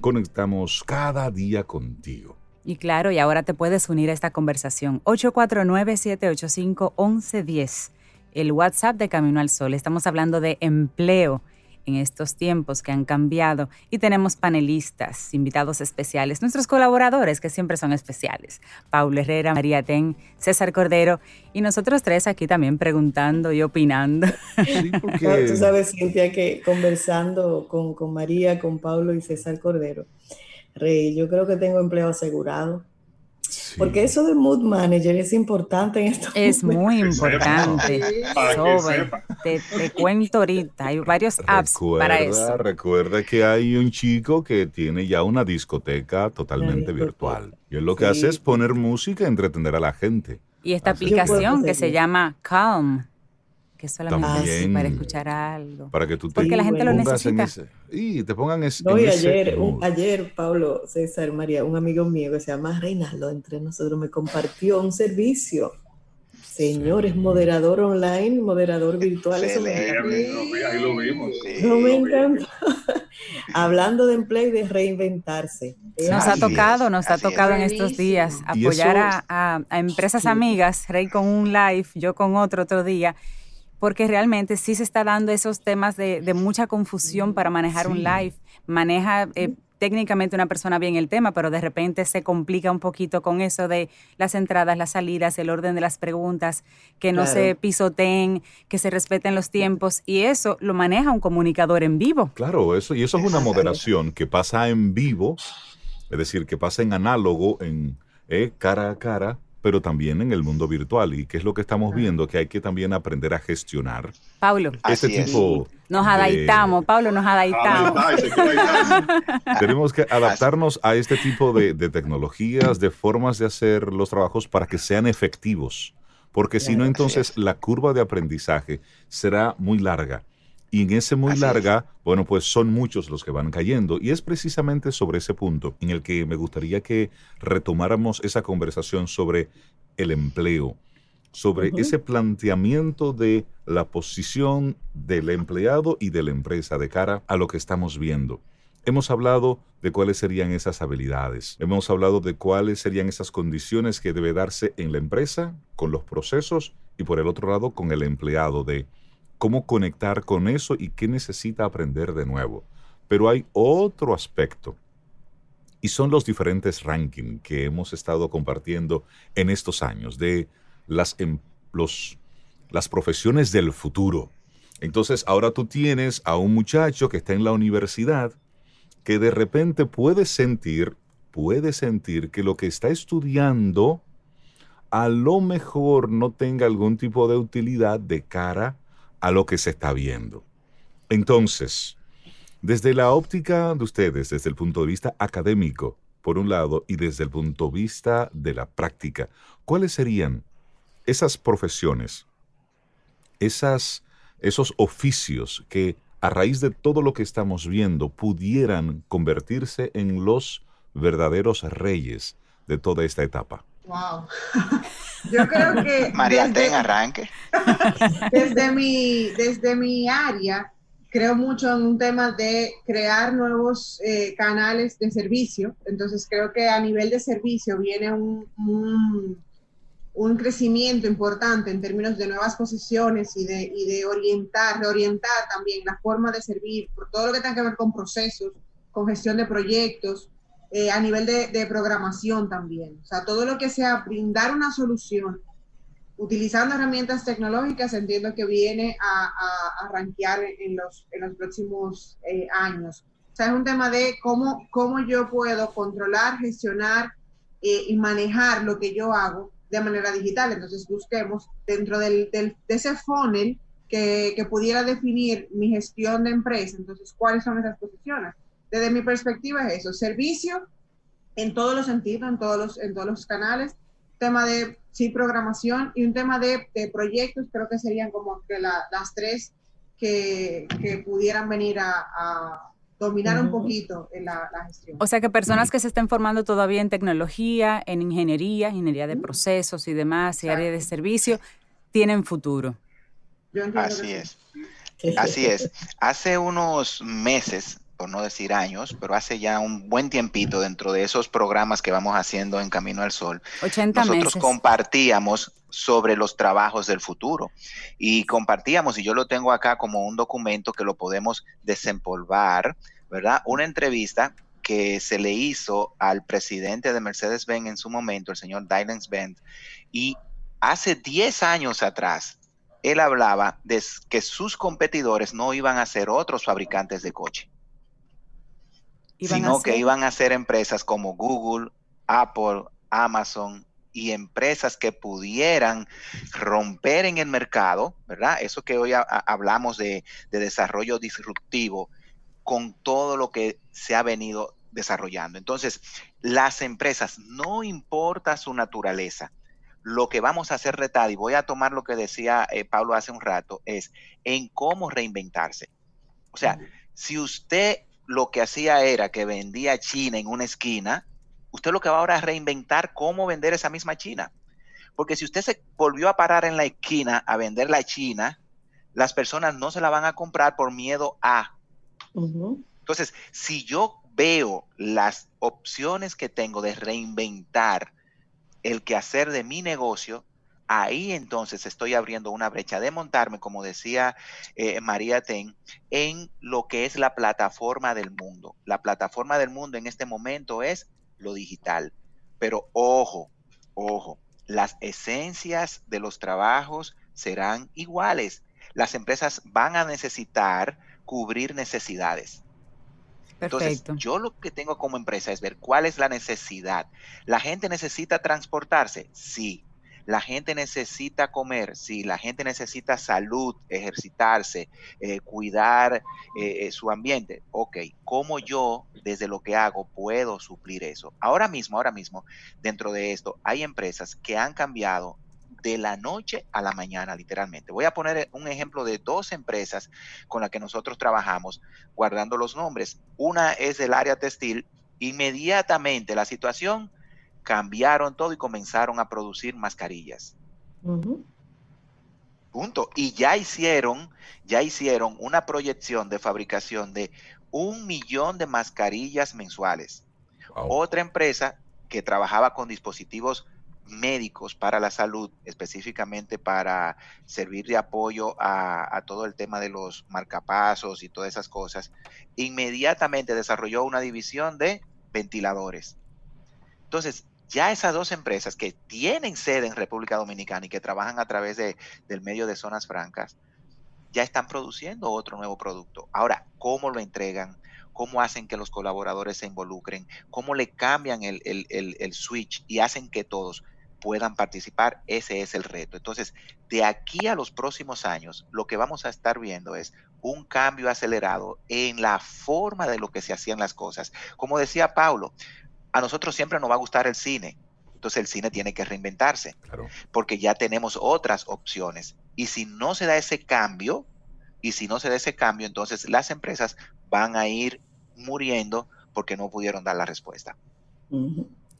conectamos cada día contigo. Y claro, y ahora te puedes unir a esta conversación. 849-785-1110, el WhatsApp de Camino al Sol. Estamos hablando de empleo en estos tiempos que han cambiado y tenemos panelistas, invitados especiales, nuestros colaboradores que siempre son especiales, Paulo Herrera, María Ten, César Cordero y nosotros tres aquí también preguntando y opinando. Sí, porque... Tú sabes, Cintia, que conversando con, con María, con Paulo y César Cordero, Rey, yo creo que tengo empleo asegurado porque eso de mood manager es importante en esto. Es muy importante. te, cuento ahorita, hay varios apps para eso. Recuerda que hay un chico que tiene ya una discoteca totalmente virtual. Y él lo que hace es poner música y entretener a la gente. Y esta aplicación que se llama Calm que solamente para escuchar algo. Para que tú te Porque la gente lo necesita. y te pongan ese, no, y ayer, ayer, Pablo, César, María, un amigo mío que se llama Reinaldo, entre nosotros, me compartió un servicio. Señores, moderador online, moderador virtual. ahí lo vimos. no me encanta. Hablando de empleo y de reinventarse. Nos ha tocado, nos ha tocado en estos días apoyar a, a, empresas amigas, Rey con un live, yo con otro otro día porque realmente sí se está dando esos temas de, mucha confusión para manejar un live. Maneja eh, técnicamente una persona bien el tema, pero de repente se complica un poquito con eso de las entradas, las salidas, el orden de las preguntas, que no se pisoteen, que se respeten los tiempos y eso lo maneja un comunicador en vivo. Claro, eso y eso es una moderación que pasa en vivo, es decir, que pasa en análogo, en eh, cara a cara pero también en el mundo virtual. ¿Y qué es lo que estamos viendo? Que hay que también aprender a gestionar. Pablo. Este tipo. Nos adaptamos, Pablo, nos adaptamos. Tenemos que adaptarnos a este tipo de, tecnologías, de formas de hacer los trabajos para que sean efectivos. Porque si no, entonces la curva de aprendizaje será muy larga. Y en ese muy larga, bueno, pues son muchos los que van cayendo. Y es precisamente sobre ese punto en el que me gustaría que retomáramos esa conversación sobre el empleo, sobre ese planteamiento de la posición del empleado y de la empresa de cara a lo que estamos viendo. Hemos hablado de cuáles serían esas habilidades, hemos hablado de cuáles serían esas condiciones que debe darse en la empresa, con los procesos y por el otro lado con el empleado de cómo conectar con eso y qué necesita aprender de nuevo. Pero hay otro aspecto y son los diferentes rankings que hemos estado compartiendo en estos años de las, em, las profesiones del futuro. Entonces ahora tú tienes a un muchacho que está en la universidad que de repente puede sentir, puede sentir que lo que está estudiando a lo mejor no tenga algún tipo de utilidad de cara a lo que se está viendo. Entonces, desde la óptica de ustedes, desde el punto de vista académico, por un lado, y desde el punto de vista de la práctica, ¿cuáles serían esas profesiones, esas, esos oficios que a raíz de todo lo que estamos viendo pudieran convertirse en los verdaderos reyes de toda esta etapa? Wow. Yo creo que. María, desde, arranque. Desde mi, desde mi área, creo mucho en un tema de crear nuevos eh, canales de servicio. Entonces, creo que a nivel de servicio viene un, un, crecimiento importante en términos de nuevas posiciones y de, y de orientar, reorientar también la forma de servir, por todo lo que tenga que ver con procesos, con gestión de proyectos eh, a nivel de, programación también. O sea, todo lo que sea brindar una solución utilizando herramientas tecnológicas, entiendo que viene a, a, rankear en los, en los próximos eh, años. O sea, es un tema de cómo, cómo yo puedo controlar, gestionar eh, y manejar lo que yo hago de manera digital. Entonces, busquemos dentro del, de ese funnel que, que pudiera definir mi gestión de empresa. Entonces, ¿cuáles son esas posiciones? Desde mi perspectiva es eso, servicio en todos los sentidos, en todos los, en todos los canales, tema de sí programación y un tema de, de proyectos, creo que serían como que las tres que, pudieran venir a, dominar un poquito en la, gestión. O sea que personas que se estén formando todavía en tecnología, en ingeniería, ingeniería de procesos y demás, y área de servicio, tienen futuro. Así es. Así es. Hace unos meses, por no decir años, pero hace ya un buen tiempito dentro de esos programas que vamos haciendo en Camino al Sol, 80 nosotros compartíamos sobre los trabajos del futuro. Y compartíamos, y yo lo tengo acá como un documento que lo podemos desempolvar, ¿verdad? Una entrevista que se le hizo al presidente de Mercedes-Benz en su momento, el señor Dylan Benz, y hace 10 años atrás, él hablaba de que sus competidores no iban a ser otros fabricantes de coche, sino que iban a ser empresas como Google, Apple, Amazon y empresas que pudieran romper en el mercado, ¿verdad? Eso que hoy hablamos de, de desarrollo disruptivo con todo lo que se ha venido desarrollando. Entonces, las empresas, no importa su naturaleza, lo que vamos a hacer retar, y voy a tomar lo que decía eh, Pablo hace un rato, es en cómo reinventarse. O sea, si usted lo que hacía era que vendía China en una esquina, usted lo que va ahora es reinventar cómo vender esa misma China. Porque si usted se volvió a parar en la esquina a vender la China, las personas no se la van a comprar por miedo a. Entonces, si yo veo las opciones que tengo de reinventar el quehacer de mi negocio, ahí entonces estoy abriendo una brecha de montarme, como decía eh, María Ten, en lo que es la plataforma del mundo. La plataforma del mundo en este momento es lo digital. Pero ojo, ojo, las esencias de los trabajos serán iguales. Las empresas van a necesitar cubrir necesidades. Entonces, yo lo que tengo como empresa es ver cuál es la necesidad. ¿La gente necesita transportarse? Sí. ¿La gente necesita comer? Sí. ¿La gente necesita salud, ejercitarse, eh, cuidar eh, eh, su ambiente? Ok. ¿Cómo yo, desde lo que hago, puedo suplir eso? Ahora mismo, ahora mismo, dentro de esto, hay empresas que han cambiado de la noche a la mañana, literalmente. Voy a poner un ejemplo de dos empresas con las que nosotros trabajamos, guardando los nombres. Una es del área textil. Inmediatamente la situación cambiaron todo y comenzaron a producir mascarillas. Punto. Y ya hicieron, ya hicieron una proyección de fabricación de un millón de mascarillas mensuales. Otra empresa que trabajaba con dispositivos médicos para la salud, específicamente para servir de apoyo a, todo el tema de los marcapasos y todas esas cosas, inmediatamente desarrolló una división de ventiladores. Entonces, ya esas dos empresas que tienen sede en República Dominicana y que trabajan a través de, del medio de zonas francas, ya están produciendo otro nuevo producto. Ahora, ¿cómo lo entregan? cómo hacen que los colaboradores se involucren, cómo le cambian el, el, switch y hacen que todos puedan participar, ese es el reto. Entonces, de aquí a los próximos años, lo que vamos a estar viendo es un cambio acelerado en la forma de lo que se hacían las cosas. Como decía Paulo, a nosotros siempre nos va a gustar el cine. Entonces el cine tiene que reinventarse, porque ya tenemos otras opciones. Y si no se da ese cambio, y si no se da ese cambio, entonces las empresas van a ir muriendo porque no pudieron dar la respuesta.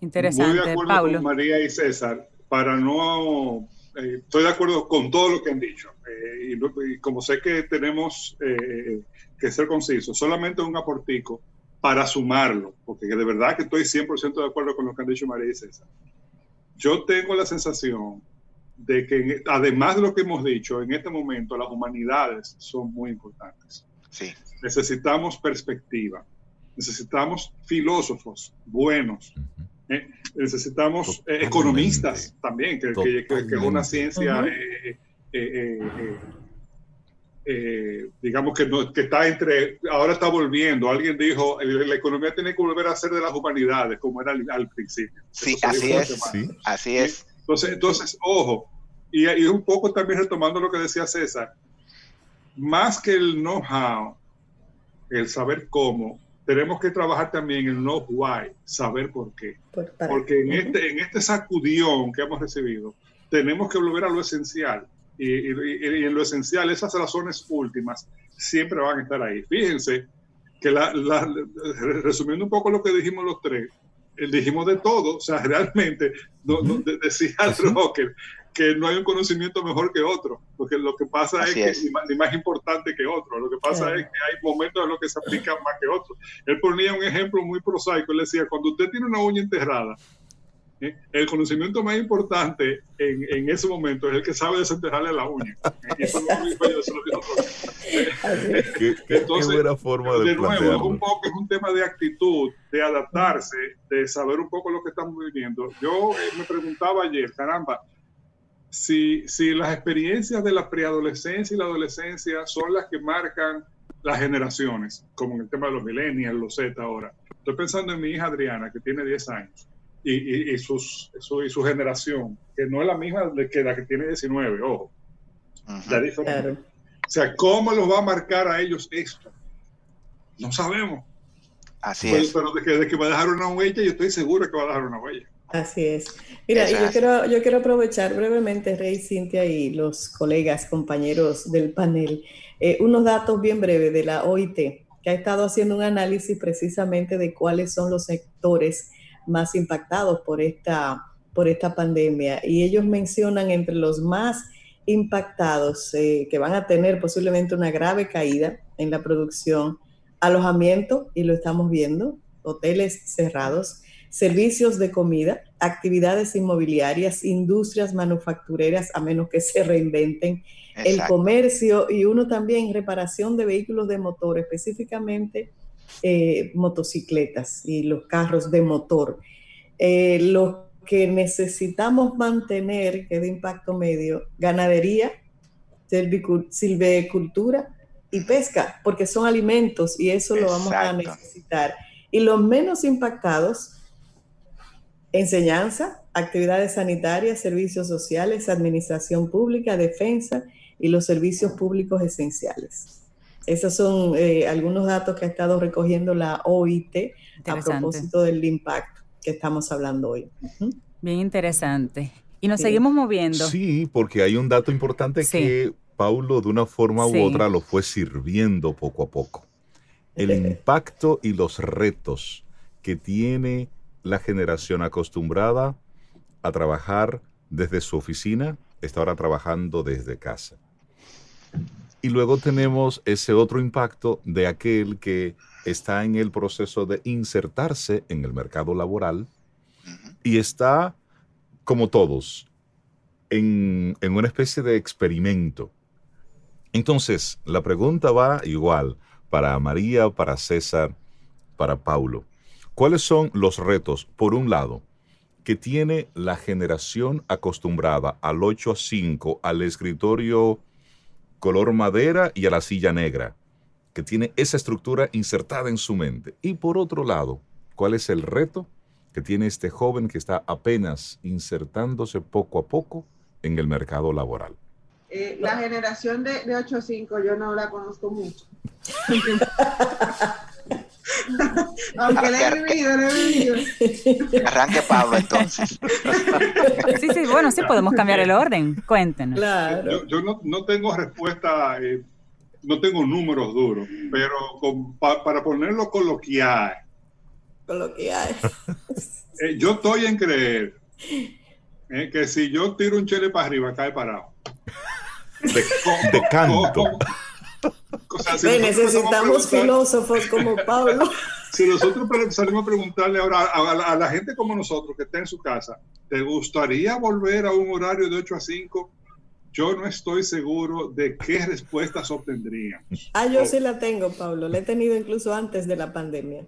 Interesante, Muy de acuerdo con María y César, para no... Eh, estoy de acuerdo con todo lo que han dicho. Eh, y, como sé que tenemos eh, que ser concisos, solamente un aportico para sumarlo, porque de verdad que estoy 100% de acuerdo con lo que han dicho María y César. Yo tengo la sensación de que, además de lo que hemos dicho, en este momento las humanidades son muy importantes. Sí. Necesitamos perspectiva, necesitamos filósofos buenos, ¿eh? necesitamos eh, economistas también, que, es una ciencia, eh, digamos que, no, que está entre, ahora está volviendo, alguien dijo, la economía tiene que volver a ser de las humanidades, como era al, principio. Sí, así es, así es. Entonces, entonces ojo, y, y un poco también retomando lo que decía César, más que el know-how, el saber cómo, tenemos que trabajar también el know why, saber por qué. Porque en, este, en este sacudión que hemos recibido, tenemos que volver a lo esencial. Y, en lo esencial, esas razones últimas siempre van a estar ahí. Fíjense que resumiendo un poco lo que dijimos los tres, eh, dijimos de todo, o sea, realmente decía Rocker que no hay un conocimiento mejor que otro, porque lo que pasa es, que ni más, importante que otro, lo que pasa es que hay momentos en los que se aplican más que otros. Él ponía un ejemplo muy prosaico, él decía, cuando usted tiene una uña enterrada, ¿eh? el conocimiento más importante en, en, ese momento es el que sabe desenterrarle la uña. Eso eso dijo qué, Entonces, qué buena forma de, de nuevo, es un, poco, es un tema de actitud, de adaptarse, de saber un poco lo que estamos viviendo. Yo eh, me preguntaba ayer, caramba, si, si las experiencias de la preadolescencia y la adolescencia son las que marcan las generaciones, como en el tema de los millennials, los Z ahora. Estoy pensando en mi hija Adriana, que tiene 10 años, y, y, sus, su, y su generación, que no es la misma que la que tiene 19, ojo. La diferencia. O sea, ¿cómo los va a marcar a ellos esto? No sabemos. Así es. Pero de que, de que va a dejar una huella, yo estoy seguro que va a dejar una huella. Así es. Mira, yo quiero, yo quiero aprovechar brevemente, Rey, Cintia y los colegas, compañeros del panel, eh, unos datos bien breves de la OIT, que ha estado haciendo un análisis precisamente de cuáles son los sectores más impactados por esta, por esta pandemia. Y ellos mencionan entre los más impactados eh, que van a tener posiblemente una grave caída en la producción, alojamiento, y lo estamos viendo, hoteles cerrados, servicios de comida, actividades inmobiliarias, industrias manufactureras, a menos que se reinventen, el comercio y uno también reparación de vehículos de motor, específicamente eh, motocicletas y los carros de motor. Eh, lo que necesitamos mantener, que es de impacto medio, ganadería, silvicultura y pesca, porque son alimentos y eso lo vamos a necesitar. Y los menos impactados, enseñanza, actividades sanitarias, servicios sociales, administración pública, defensa y los servicios públicos esenciales. Esos son eh, algunos datos que ha estado recogiendo la OIT a propósito del impacto que estamos hablando hoy. Bien interesante. Y nos seguimos moviendo. Sí, porque hay un dato importante que Paulo de una forma u otra lo fue sirviendo poco a poco. El impacto y los retos que tiene la generación acostumbrada a trabajar desde su oficina está ahora trabajando desde casa. Y luego tenemos ese otro impacto de aquel que está en el proceso de insertarse en el mercado laboral y está, como todos, en, en una especie de experimento. Entonces, la pregunta va igual para María, para César, para Paulo. ¿Cuáles son los retos, por un lado, que tiene la generación acostumbrada al 8 a 5, al escritorio color madera y a la silla negra, que tiene esa estructura insertada en su mente? Y por otro lado, ¿cuál es el reto que tiene este joven que está apenas insertándose poco a poco en el mercado laboral? Eh, la generación de, de 8 a 5 yo no la conozco mucho. Aunque le he vivido, le he vivido. Arranque Pablo entonces. Sí, sí, bueno, sí podemos cambiar el orden. Cuéntenos. Claro. Yo, no, no, tengo respuesta, eh, no tengo números duros, pero para ponerlo coloquial. Coloquial. Eh, yo estoy en creer eh, que si yo tiro un chile para arriba, cae parado. De, canto necesitamos filósofos como Pablo. Si nosotros salimos a preguntarle ahora a, la gente como nosotros que está en su casa, ¿te gustaría volver a un horario de 8 a 5? Yo no estoy seguro de qué respuestas obtendríamos. Ah, yo sí la tengo, Pablo. La he tenido incluso antes de la pandemia.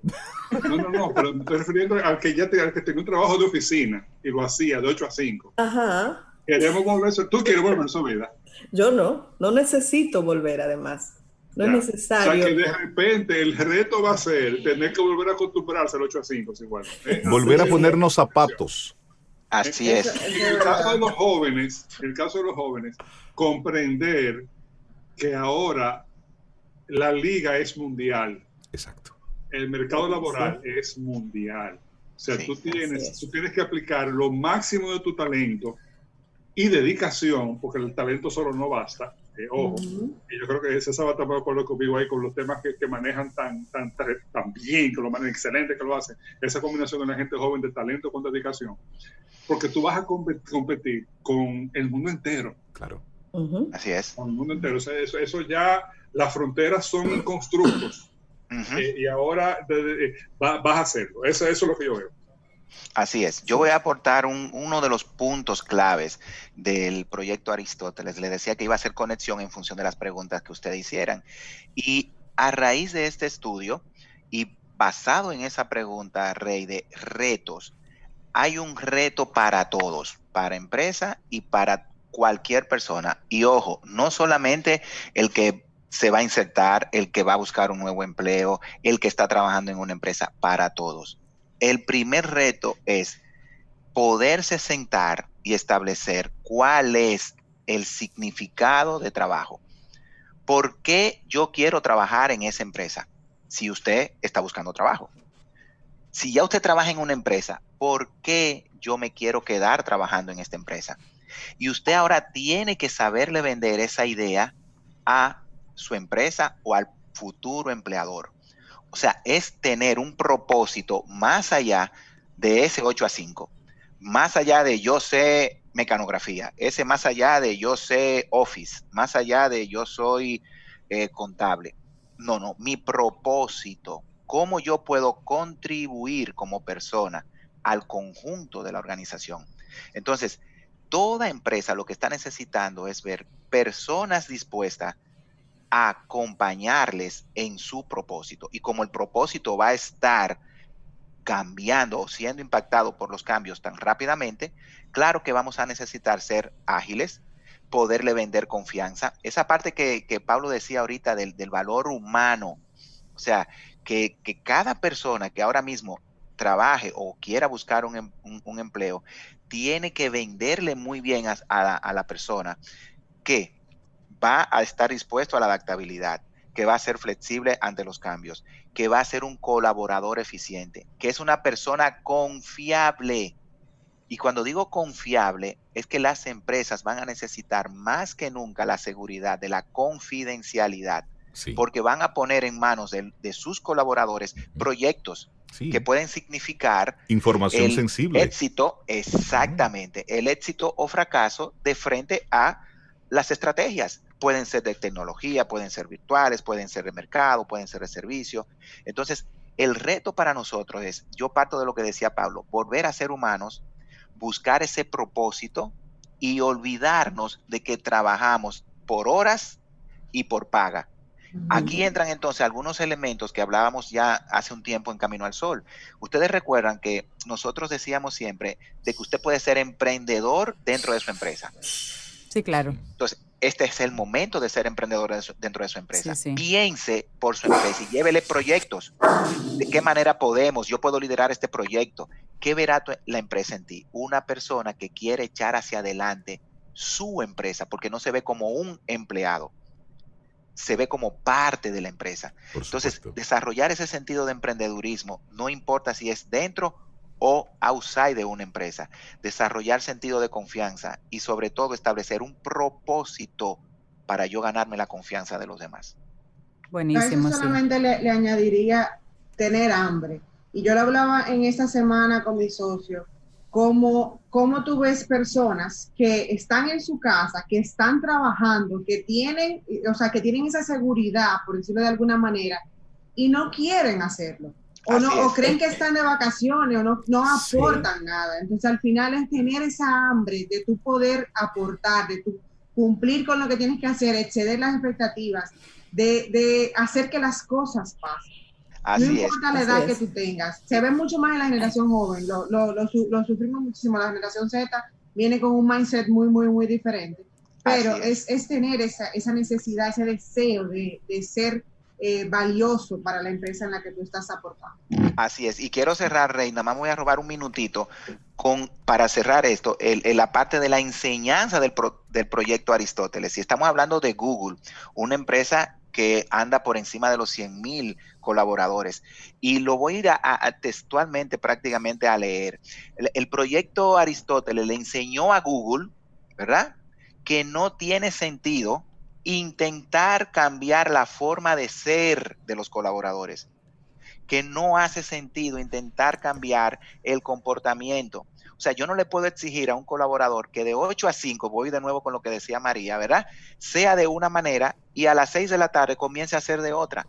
No, no, no, pero me estoy refiriendo al que ya al que tenía un trabajo de oficina y lo hacía de 8 a 5. Ajá. Queremos volver, tú quieres volver a su vida. Yo no, no necesito volver además. No es necesario. O sea que de repente el reto va a ser tener que volver a acostumbrarse al 8 a 5, igual. ¿eh? Volver a ponernos zapatos. Así es. En el caso de los jóvenes, en el caso de los jóvenes, comprender que ahora la liga es mundial. Exacto. El mercado laboral es mundial. O sea, tú, tienes, tú tienes que aplicar lo máximo de tu talento y dedicación, porque el talento solo no basta. Eh, ojo, y yo creo que César va a estar de acuerdo conmigo ahí con los temas que, que manejan tan, tan, tan, bien, que lo manejan excelente, que lo hacen. Esa combinación de la gente joven de talento con dedicación. Porque tú vas a competir con el mundo entero. Claro. Así es. Con el mundo entero. eso, eso ya, las fronteras son constructos. Eh, y ahora vas a hacerlo. Eso, eso es lo que yo veo. Así es. Yo voy a aportar uno de los puntos claves del proyecto Aristóteles. Le decía que iba a hacer conexión en función de las preguntas que ustedes hicieran. Y a raíz de este estudio y basado en esa pregunta, Rey, de retos, hay un reto para todos, para empresa y para cualquier persona. Y ojo, no solamente el que se va a insertar, el que va a buscar un nuevo empleo, el que está trabajando en una empresa, para todos el primer reto es poderse sentar y establecer cuál es el significado de trabajo. ¿Por qué yo quiero trabajar en esa empresa? Si usted está buscando trabajo. Si ya usted trabaja en una empresa, ¿por qué yo me quiero quedar trabajando en esta empresa? Y usted ahora tiene que saberle vender esa idea a su empresa o al futuro empleador. O sea, es tener un propósito más allá de ese 8 a 5, más allá de yo sé mecanografía, ese más allá de yo sé office, más allá de yo soy eh, contable. No, no, mi propósito, cómo yo puedo contribuir como persona al conjunto de la organización. Entonces, toda empresa lo que está necesitando es ver personas dispuestas acompañarles en su propósito. Y como el propósito va a estar cambiando o siendo impactado por los cambios tan rápidamente, claro que vamos a necesitar ser ágiles, poderle vender confianza. Esa parte que, Pablo decía ahorita del, valor humano, o sea, que, cada persona que ahora mismo trabaje o quiera buscar un, em, empleo, tiene que venderle muy bien a la persona que va a estar dispuesto a la adaptabilidad, que va a ser flexible ante los cambios, que va a ser un colaborador eficiente, que es una persona confiable. Y cuando digo confiable, es que las empresas van a necesitar más que nunca la seguridad de la confidencialidad, porque van a poner en manos de, sus colaboradores proyectos que pueden significar información sensible. Éxito, exactamente, el éxito o fracaso de frente a las estrategias. Pueden ser de tecnología, pueden ser virtuales, pueden ser de mercado, pueden ser de servicio. Entonces, el reto para nosotros es, yo parto de lo que decía Pablo, volver a ser humanos, buscar ese propósito y olvidarnos de que trabajamos por horas y por paga. Aquí entran entonces algunos elementos que hablábamos ya hace un tiempo en Camino al Sol. Ustedes recuerdan que nosotros decíamos siempre de que usted puede ser emprendedor dentro de su empresa. Sí, claro. Entonces, este es el momento de ser emprendedor dentro de su empresa. Piense por su empresa y llévele proyectos. ¿De qué manera podemos? Yo puedo liderar este proyecto. ¿Qué verá la empresa en ti? Una persona que quiere echar hacia adelante su empresa, porque no se ve como un empleado, se ve como parte de la empresa. Entonces, desarrollar ese sentido de emprendedurismo, no importa si es dentro o outside de una empresa, desarrollar sentido de confianza y sobre todo establecer un propósito para yo ganarme la confianza de los demás. Buenísimo. Eso solamente le, añadiría tener hambre. Y yo lo hablaba en esta semana con mi socio, como, como tú ves personas que están en su casa, que están trabajando, que tienen, o sea, que tienen esa seguridad, por decirlo de alguna manera, y no quieren hacerlo o, no, o creen que están de vacaciones o no, no aportan nada. Entonces al final es tener esa hambre de tu poder aportar, de tu cumplir con lo que tienes que hacer, exceder las expectativas, de, de hacer que las cosas pasen. no importa la edad que tú tengas. Se ve mucho más en la generación joven. Lo, lo, lo, sufrimos muchísimo. La generación Z viene con un mindset muy, muy, muy diferente. Pero es. es. tener esa, esa necesidad, ese deseo de, de ser eh, valioso para la empresa en la que tú estás aportando. Así es. Y quiero cerrar, Reina, más voy a robar un minutito con, para cerrar esto, la parte de la enseñanza del, del proyecto Aristóteles. Si estamos hablando de Google, una empresa que anda por encima de los 100 mil colaboradores. Y lo voy a ir a, textualmente prácticamente a leer. El, el, proyecto Aristóteles le enseñó a Google ¿verdad? Que no tiene sentido intentar cambiar la forma de ser de los colaboradores, que no hace sentido intentar cambiar el comportamiento. O sea, yo no le puedo exigir a un colaborador que de 8 a 5, voy de nuevo con lo que decía María, ¿verdad? Sea de una manera y a las 6 de la tarde comience a ser de otra.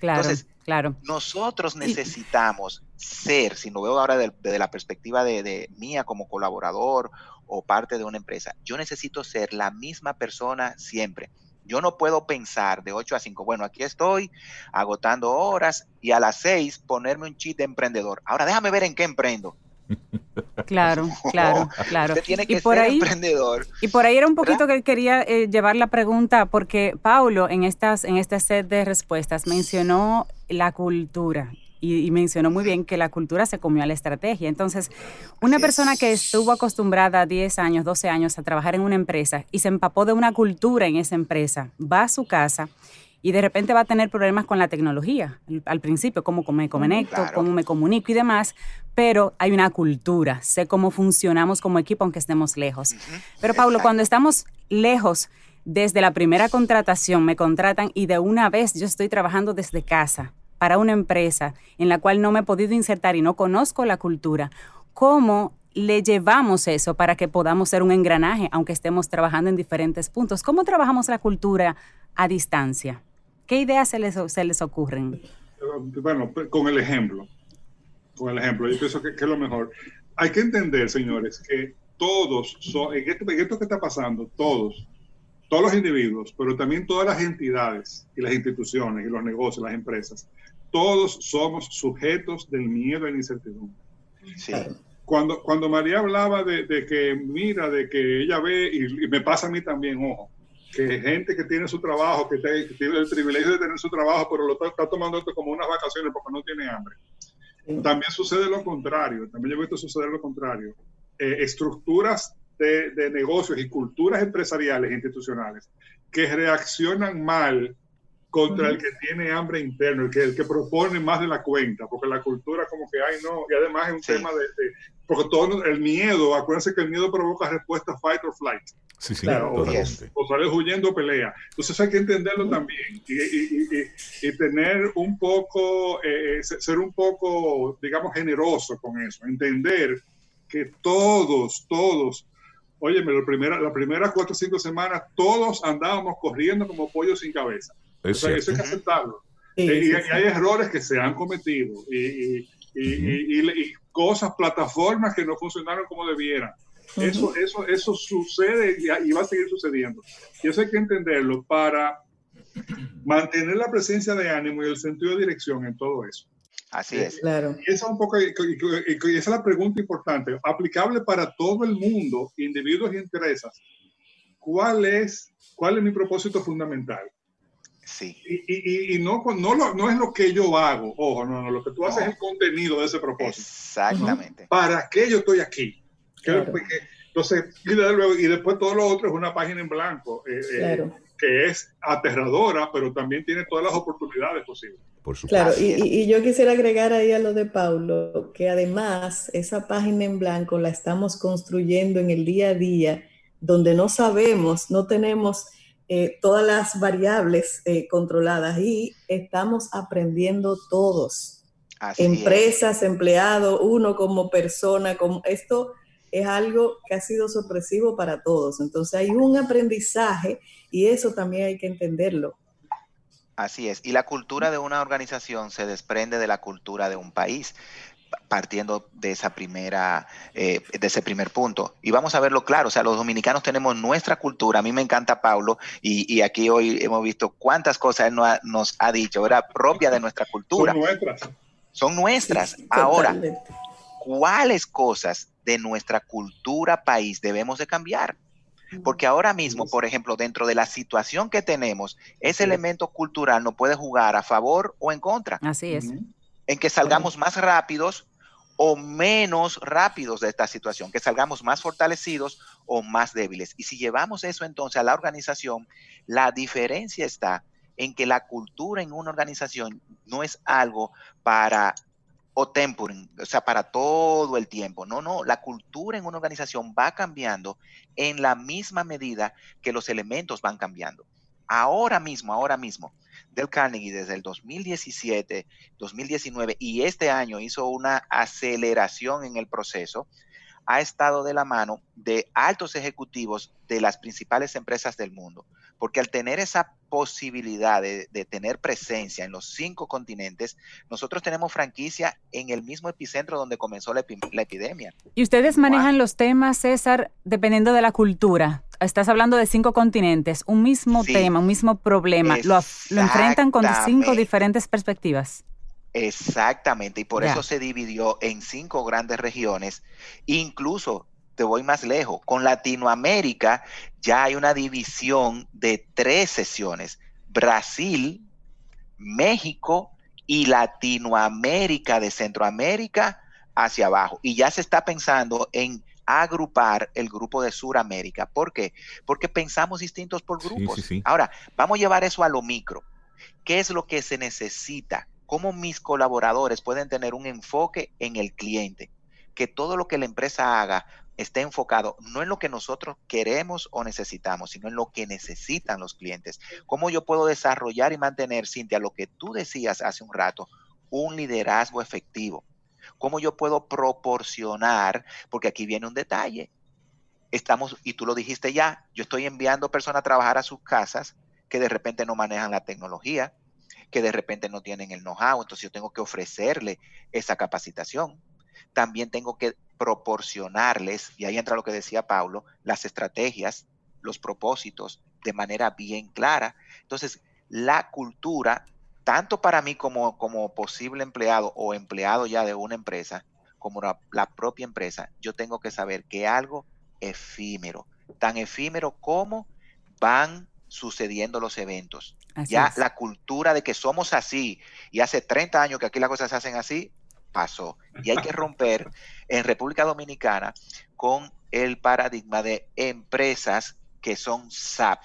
Claro, Entonces, claro. Nosotros necesitamos ser, si lo veo ahora desde, la perspectiva de, de mía como colaborador o parte de una empresa, yo necesito ser la misma persona siempre. Yo no puedo pensar de 8 a 5, bueno, aquí estoy agotando horas y a las 6 ponerme un chip de emprendedor. Ahora déjame ver en qué emprendo. Claro, claro, claro. Usted tiene que y por ser ahí, emprendedor. Y por ahí era un poquito que quería eh, llevar la pregunta, porque Paulo en estas, en este set de respuestas mencionó la cultura y, mencionó muy bien que la cultura se comió a la estrategia. Entonces, una persona que estuvo acostumbrada 10 años, 12 años a trabajar en una empresa y se empapó de una cultura en esa empresa, va a su casa y de repente va a tener problemas con la tecnología. Al principio, cómo me conecto, cómo me comunico y demás, pero hay una cultura, sé cómo funcionamos como equipo aunque estemos lejos. Pero Pablo, cuando estamos lejos, desde la primera contratación me contratan y de una vez yo estoy trabajando desde casa para una empresa en la cual no me he podido insertar y no conozco la cultura, ¿cómo le llevamos eso para que podamos ser un engranaje, aunque estemos trabajando en diferentes puntos? ¿Cómo trabajamos la cultura a distancia? ¿Qué ideas se les, se les ocurren? Bueno, con el ejemplo, con el ejemplo, yo pienso que, es lo mejor. Hay que entender, señores, que todos, son, en, esto, en esto que está pasando, todos, todos los individuos, pero también todas las entidades y las instituciones y los negocios, las empresas, todos somos sujetos del miedo y la incertidumbre. Cuando, cuando María hablaba de, que, mira, de que ella ve, y, me pasa a mí también, ojo, que gente que tiene su trabajo, que, tiene el privilegio de tener su trabajo, pero lo está, tomando esto como unas vacaciones porque no tiene hambre. También sucede lo contrario, también yo he visto suceder lo contrario. Eh, estructuras de, de, negocios y culturas empresariales e institucionales que reaccionan mal contra el que tiene hambre interno, el que, el que propone más de la cuenta, porque la cultura como que hay, no, y además es un tema de, porque todo el miedo, acuérdense que el miedo provoca respuesta fight or flight. Sí, sí, claro, o, o, sales huyendo pelea. Entonces hay que entenderlo también y, y, y, tener un poco, eh, eh, ser un poco, digamos, generoso con eso, entender que todos, todos, óyeme, la primera, las primeras cuatro o cinco semanas, todos andábamos corriendo como pollos sin cabeza. eso hay que aceptarlo. y, hay errores que se han cometido y, y, cosas, plataformas que no funcionaron como debieran. Eso, eso, eso sucede y, va a seguir sucediendo. Y eso hay que entenderlo para mantener la presencia de ánimo y el sentido de dirección en todo eso. Así es. Claro. Y esa, un poco, y, esa es la pregunta importante, aplicable para todo el mundo, individuos y empresas. ¿Cuál es, cuál es mi propósito fundamental? Sí. Y, y, no, no, no, es lo que yo hago, ojo, no, no lo que tú haces es el contenido de ese propósito. Exactamente. ¿Para qué yo estoy aquí? Entonces, y, después todo lo otro es una página en blanco, eh, eh, que es aterradora, pero también tiene todas las oportunidades posibles. Por supuesto. Claro, y, y, yo quisiera agregar ahí a lo de Paulo, que además esa página en blanco la estamos construyendo en el día a día, donde no sabemos, no tenemos eh, todas las variables controladas y estamos aprendiendo todos. Empresas, empleados, uno como persona, como esto es algo que ha sido sorpresivo para todos. Entonces hay un aprendizaje y eso también hay que entenderlo. Así es. Y la cultura de una organización se desprende de la cultura de un país partiendo de esa primera, eh, de ese primer punto. Y vamos a verlo claro, o sea, los dominicanos tenemos nuestra cultura, a mí me encanta Paulo, y, aquí hoy hemos visto cuántas cosas él nos ha, dicho, era propia de nuestra cultura. Son nuestras. Son nuestras. Ahora, ¿cuáles cosas de nuestra cultura país debemos de cambiar. Porque ahora mismo, por ejemplo, dentro de la situación que tenemos, ese elemento cultural no puede jugar a favor o en contra. Así es. En que salgamos más rápidos o menos rápidos de esta situación, que salgamos más fortalecidos o más débiles. Y si llevamos eso entonces a la organización, la diferencia está en que la cultura en una organización no es algo para o temporing, o sea, para todo el tiempo. No, no, la cultura en una organización va cambiando en la misma medida que los elementos van cambiando. Ahora mismo, ahora mismo, Del Carnegie desde el 2017, 2019 y este año hizo una aceleración en el proceso, ha estado de la mano de altos ejecutivos de las principales empresas del mundo porque al tener esa posibilidad de, tener presencia en los cinco continentes, nosotros tenemos franquicia en el mismo epicentro donde comenzó la, epidemia. Y ustedes manejan los temas, César, dependiendo de la cultura. Estás hablando de cinco continentes, un mismo tema, un mismo problema. Lo, lo, enfrentan con cinco diferentes perspectivas. Exactamente, y por eso se dividió en cinco grandes regiones. Incluso te voy más lejos. Con Latinoamérica ya hay una división de tres sesiones. Brasil, México y Latinoamérica de Centroamérica hacia abajo. Y ya se está pensando en agrupar el grupo de Suramérica. ¿Por qué? Porque pensamos distintos por grupos. Ahora, vamos a llevar eso a lo micro. ¿Qué es lo que se necesita? ¿Cómo mis colaboradores pueden tener un enfoque en el cliente? Que todo lo que la empresa haga esté enfocado no en lo que nosotros queremos o necesitamos, sino en lo que necesitan los clientes. ¿Cómo yo puedo desarrollar y mantener, Cintia, lo que tú decías hace un rato, un liderazgo efectivo? ¿Cómo yo puedo proporcionar? Porque aquí viene un detalle. Estamos, y tú lo dijiste ya, yo estoy enviando personas a trabajar a sus casas que de repente no manejan la tecnología, que de repente no tienen el know-how, entonces yo tengo que ofrecerle esa capacitación. También tengo que proporcionarles, y ahí entra lo que decía Paulo, las estrategias, los propósitos de manera bien clara. Entonces, la cultura, tanto para mí como, como posible empleado o empleado ya de una empresa, como la, propia empresa, yo tengo que saber que algo efímero, tan efímero como van sucediendo los eventos. ya la cultura de que somos así y hace 30 años que aquí las cosas se hacen así, pasó. Y hay que romper en República Dominicana con el paradigma de empresas que son SAP.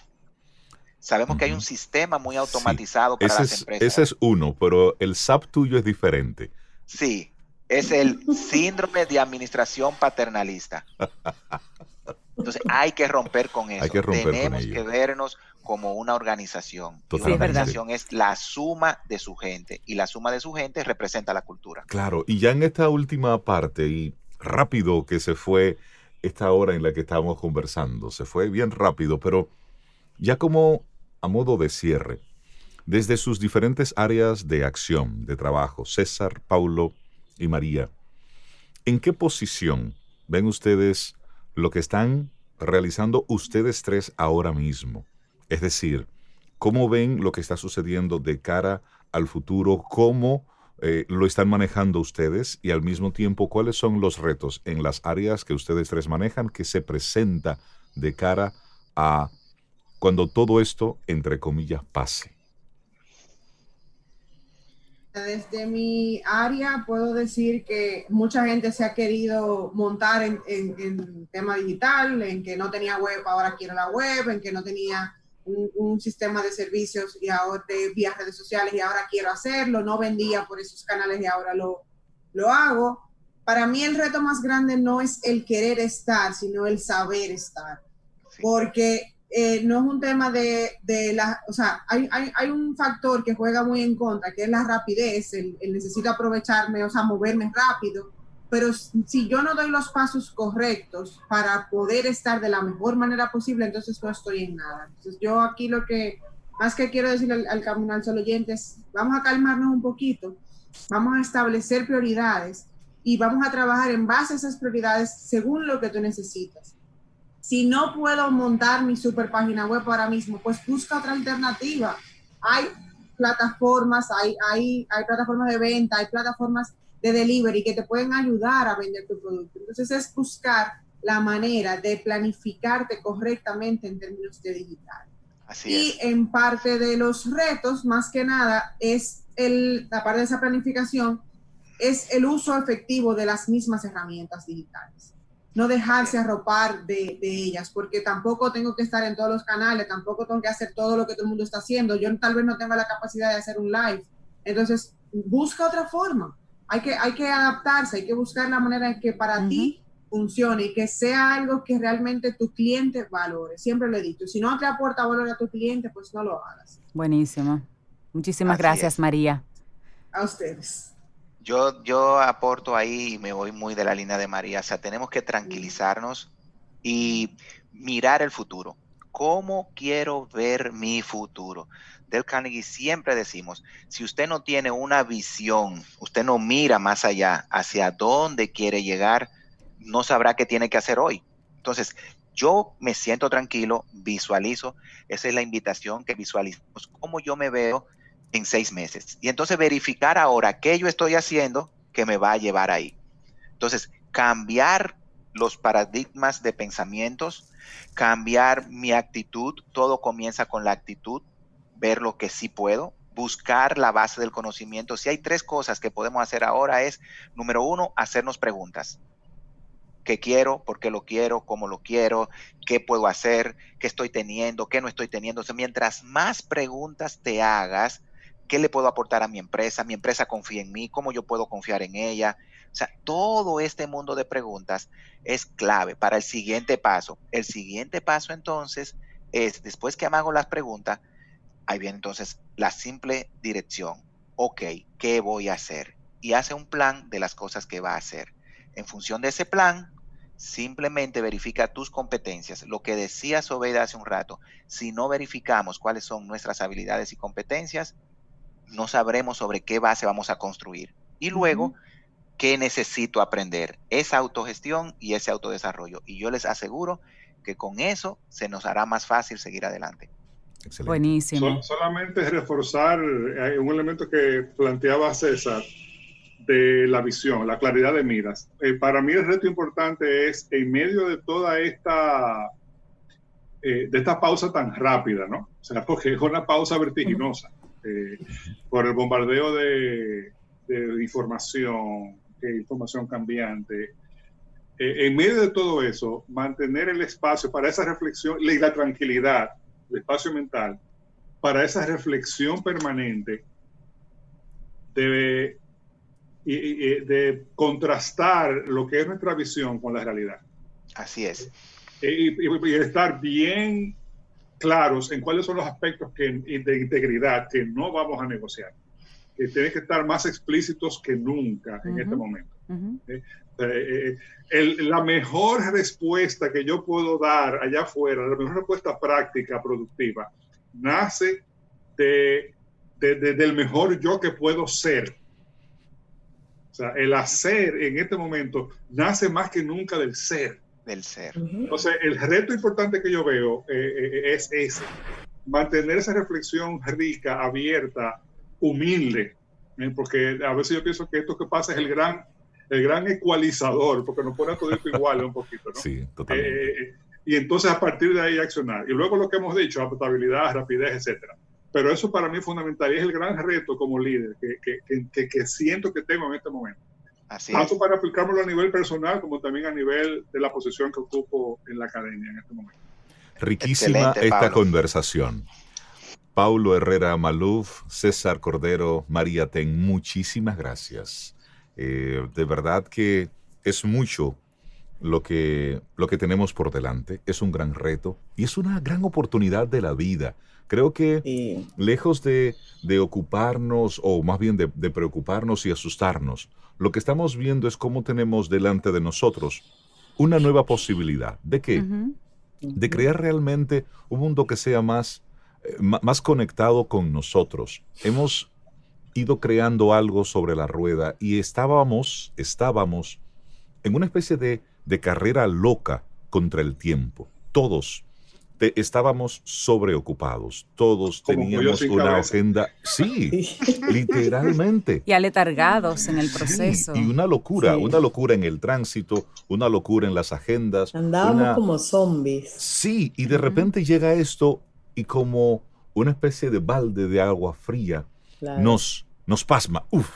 Sabemos que hay un sistema muy automatizado para las empresas. Ese es uno, pero el SAP tuyo es diferente. Sí, es el síndrome de administración paternalista. Entonces hay que romper con eso. Tenemos que vernos como una organización. una organización es la suma de su gente y la suma de su gente representa la cultura. Claro, y ya en esta última parte y rápido que se fue esta hora en la que estábamos conversando, se fue bien rápido, pero ya como a modo de cierre, desde sus diferentes áreas de acción, de trabajo, César, Paulo y María, ¿en qué posición ven ustedes lo que están realizando ustedes tres ahora mismo? Es decir, ¿cómo ven lo que está sucediendo de cara al futuro? ¿Cómo eh, lo están manejando ustedes? Y al mismo tiempo, ¿cuáles son los retos en las áreas que ustedes tres manejan que se presenta de cara a cuando todo esto, entre comillas, pase? Desde mi área puedo decir que mucha gente se ha querido montar en, en tema digital, en que no tenía web, ahora quiere la web, en que no tenía un, sistema de servicios y ahora de vía redes sociales y ahora quiero hacerlo, no vendía por esos canales y ahora lo, lo hago. Para mí el reto más grande no es el querer estar, sino el saber estar, porque eh, no es un tema de, de la, o sea, hay, hay, hay, un factor que juega muy en contra, que es la rapidez, el, el necesito aprovecharme, o sea, moverme rápido, pero si yo no doy los pasos correctos para poder estar de la mejor manera posible, entonces no estoy en nada. Entonces yo aquí lo que más que quiero decir al, al Camino al oyente es, vamos a calmarnos un poquito, vamos a establecer prioridades y vamos a trabajar en base a esas prioridades según lo que tú necesitas. Si no puedo montar mi super página web ahora mismo, pues busca otra alternativa. Hay plataformas, hay, hay, hay plataformas de venta, hay plataformas de delivery que te pueden ayudar a vender tu producto. Entonces es buscar la manera de planificarte correctamente en términos de digital. Así y en parte de los retos, más que nada, es el, aparte de esa planificación, es el uso efectivo de las mismas herramientas digitales. No dejarse arropar de, de, ellas, porque tampoco tengo que estar en todos los canales, tampoco tengo que hacer todo lo que todo el mundo está haciendo. Yo tal vez no tenga la capacidad de hacer un live. Entonces, busca otra forma hay que, hay que adaptarse, hay que buscar la manera en que para ti funcione y que sea algo que realmente tu cliente valore. Siempre lo he dicho, si no te aporta valor a tu cliente, pues no lo hagas. Buenísimo. Muchísimas gracias, María. A ustedes. Yo, yo aporto ahí y me voy muy de la línea de María. O sea, tenemos que tranquilizarnos y mirar el futuro. ¿Cómo quiero ver mi futuro? Del Carnegie siempre decimos, si usted no tiene una visión, usted no mira más allá hacia dónde quiere llegar, no sabrá qué tiene que hacer hoy. Entonces, yo me siento tranquilo, visualizo, esa es la invitación que visualizamos, cómo yo me veo en seis meses. Y entonces verificar ahora qué yo estoy haciendo que me va a llevar ahí. Entonces, cambiar los paradigmas de pensamientos, cambiar mi actitud, todo comienza con la actitud, ver lo que sí puedo, buscar la base del conocimiento. Si hay tres cosas que podemos hacer ahora es, número uno, hacernos preguntas qué quiero, por qué lo quiero, cómo lo quiero, qué puedo hacer, qué estoy teniendo, qué no estoy teniendo. O mientras más preguntas te hagas, qué le puedo aportar a mi empresa, mi empresa confía en mí, cómo yo puedo confiar en ella. O sea, todo este mundo de preguntas es clave para el siguiente paso. El siguiente paso entonces es, después que hago las preguntas, ahí viene entonces la simple dirección. Ok, ¿qué voy a hacer? Y hace un plan de las cosas que va a hacer. En función de ese plan, Simplemente verifica tus competencias. Lo que decía Sobeida hace un rato, si no verificamos cuáles son nuestras habilidades y competencias, no sabremos sobre qué base vamos a construir. Y luego, ¿qué necesito aprender? Esa autogestión y ese autodesarrollo. Y yo les aseguro que con eso se nos hará más fácil seguir adelante. Buenísimo. solamente reforzar eh, un elemento que planteaba César de la visión, la claridad de miras. Eh, para mí el reto importante es, en medio de toda esta, eh, de esta pausa tan rápida, ¿no? O sea, porque es una pausa vertiginosa eh, por el bombardeo de, de información, de información cambiante. en medio de todo eso, mantener el espacio para esa reflexión y la tranquilidad, el espacio mental, para esa reflexión permanente, y, de contrastar lo que es nuestra visión con la realidad. Así es. Y, estar bien claros en cuáles son los aspectos que, de integridad que no vamos a negociar. Que tienen que estar más explícitos que nunca en este momento. ¿Eh? Eh, eh, la mejor respuesta que yo puedo dar allá afuera, la mejor respuesta práctica, productiva, nace de, de, del mejor yo que puedo ser o sea, el hacer en este momento nace más que nunca del ser. Del ser. Entonces, el reto importante que yo veo eh, eh, es ese, mantener esa reflexión rica, abierta, humilde, ¿eh? porque a veces yo pienso que esto que pasa es el gran, el gran ecualizador, porque nos pone a todo esto igual un poquito, ¿no? Sí, totalmente. y entonces a partir de ahí accionar. Y luego lo que hemos dicho, adaptabilidad, rapidez, etcétera. Pero eso para mí es fundamental y es el gran reto como líder que, que, que, siento que tengo en este momento. Así Tanto para aplicármelo a nivel personal como también a nivel de la posición que ocupo en la academia en este momento. Riquísima esta conversación. Paulo Herrera Maluf, César Cordero, María Ten, muchísimas gracias. Eh, de verdad que es mucho lo que, lo que tenemos por delante, es un gran reto y es una gran oportunidad de la vida Creo que lejos de, ocuparnos, o más bien de, preocuparnos y asustarnos, lo que estamos viendo es cómo tenemos delante de nosotros una nueva posibilidad. ¿De qué? De crear realmente un mundo que sea más, eh, más conectado con nosotros. Hemos ido creando algo sobre la rueda y estábamos, estábamos en una especie de, de carrera loca contra el tiempo. Todos estábamos sobreocupados, todos teníamos una agenda, sí, literalmente. Y aletargados en el proceso. y una locura, una locura en el tránsito, una locura en las agendas. Andábamos como zombies. Sí, y de repente llega esto y como una especie de balde de agua fría nos, nos pasma. Uf.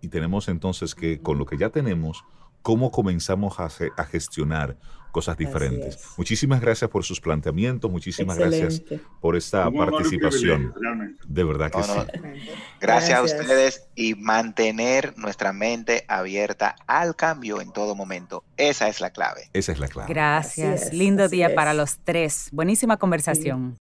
Y tenemos entonces que, con lo que ya tenemos, cómo comenzamos a, a gestionar, cosas diferentes. Muchísimas gracias por sus planteamientos, muchísimas gracias por esta participación. De verdad que sí. Gracias, a ustedes y mantener nuestra mente abierta al cambio en todo momento. Esa es la clave. Esa es la clave. Gracias. Lindo día para los tres. Buenísima conversación.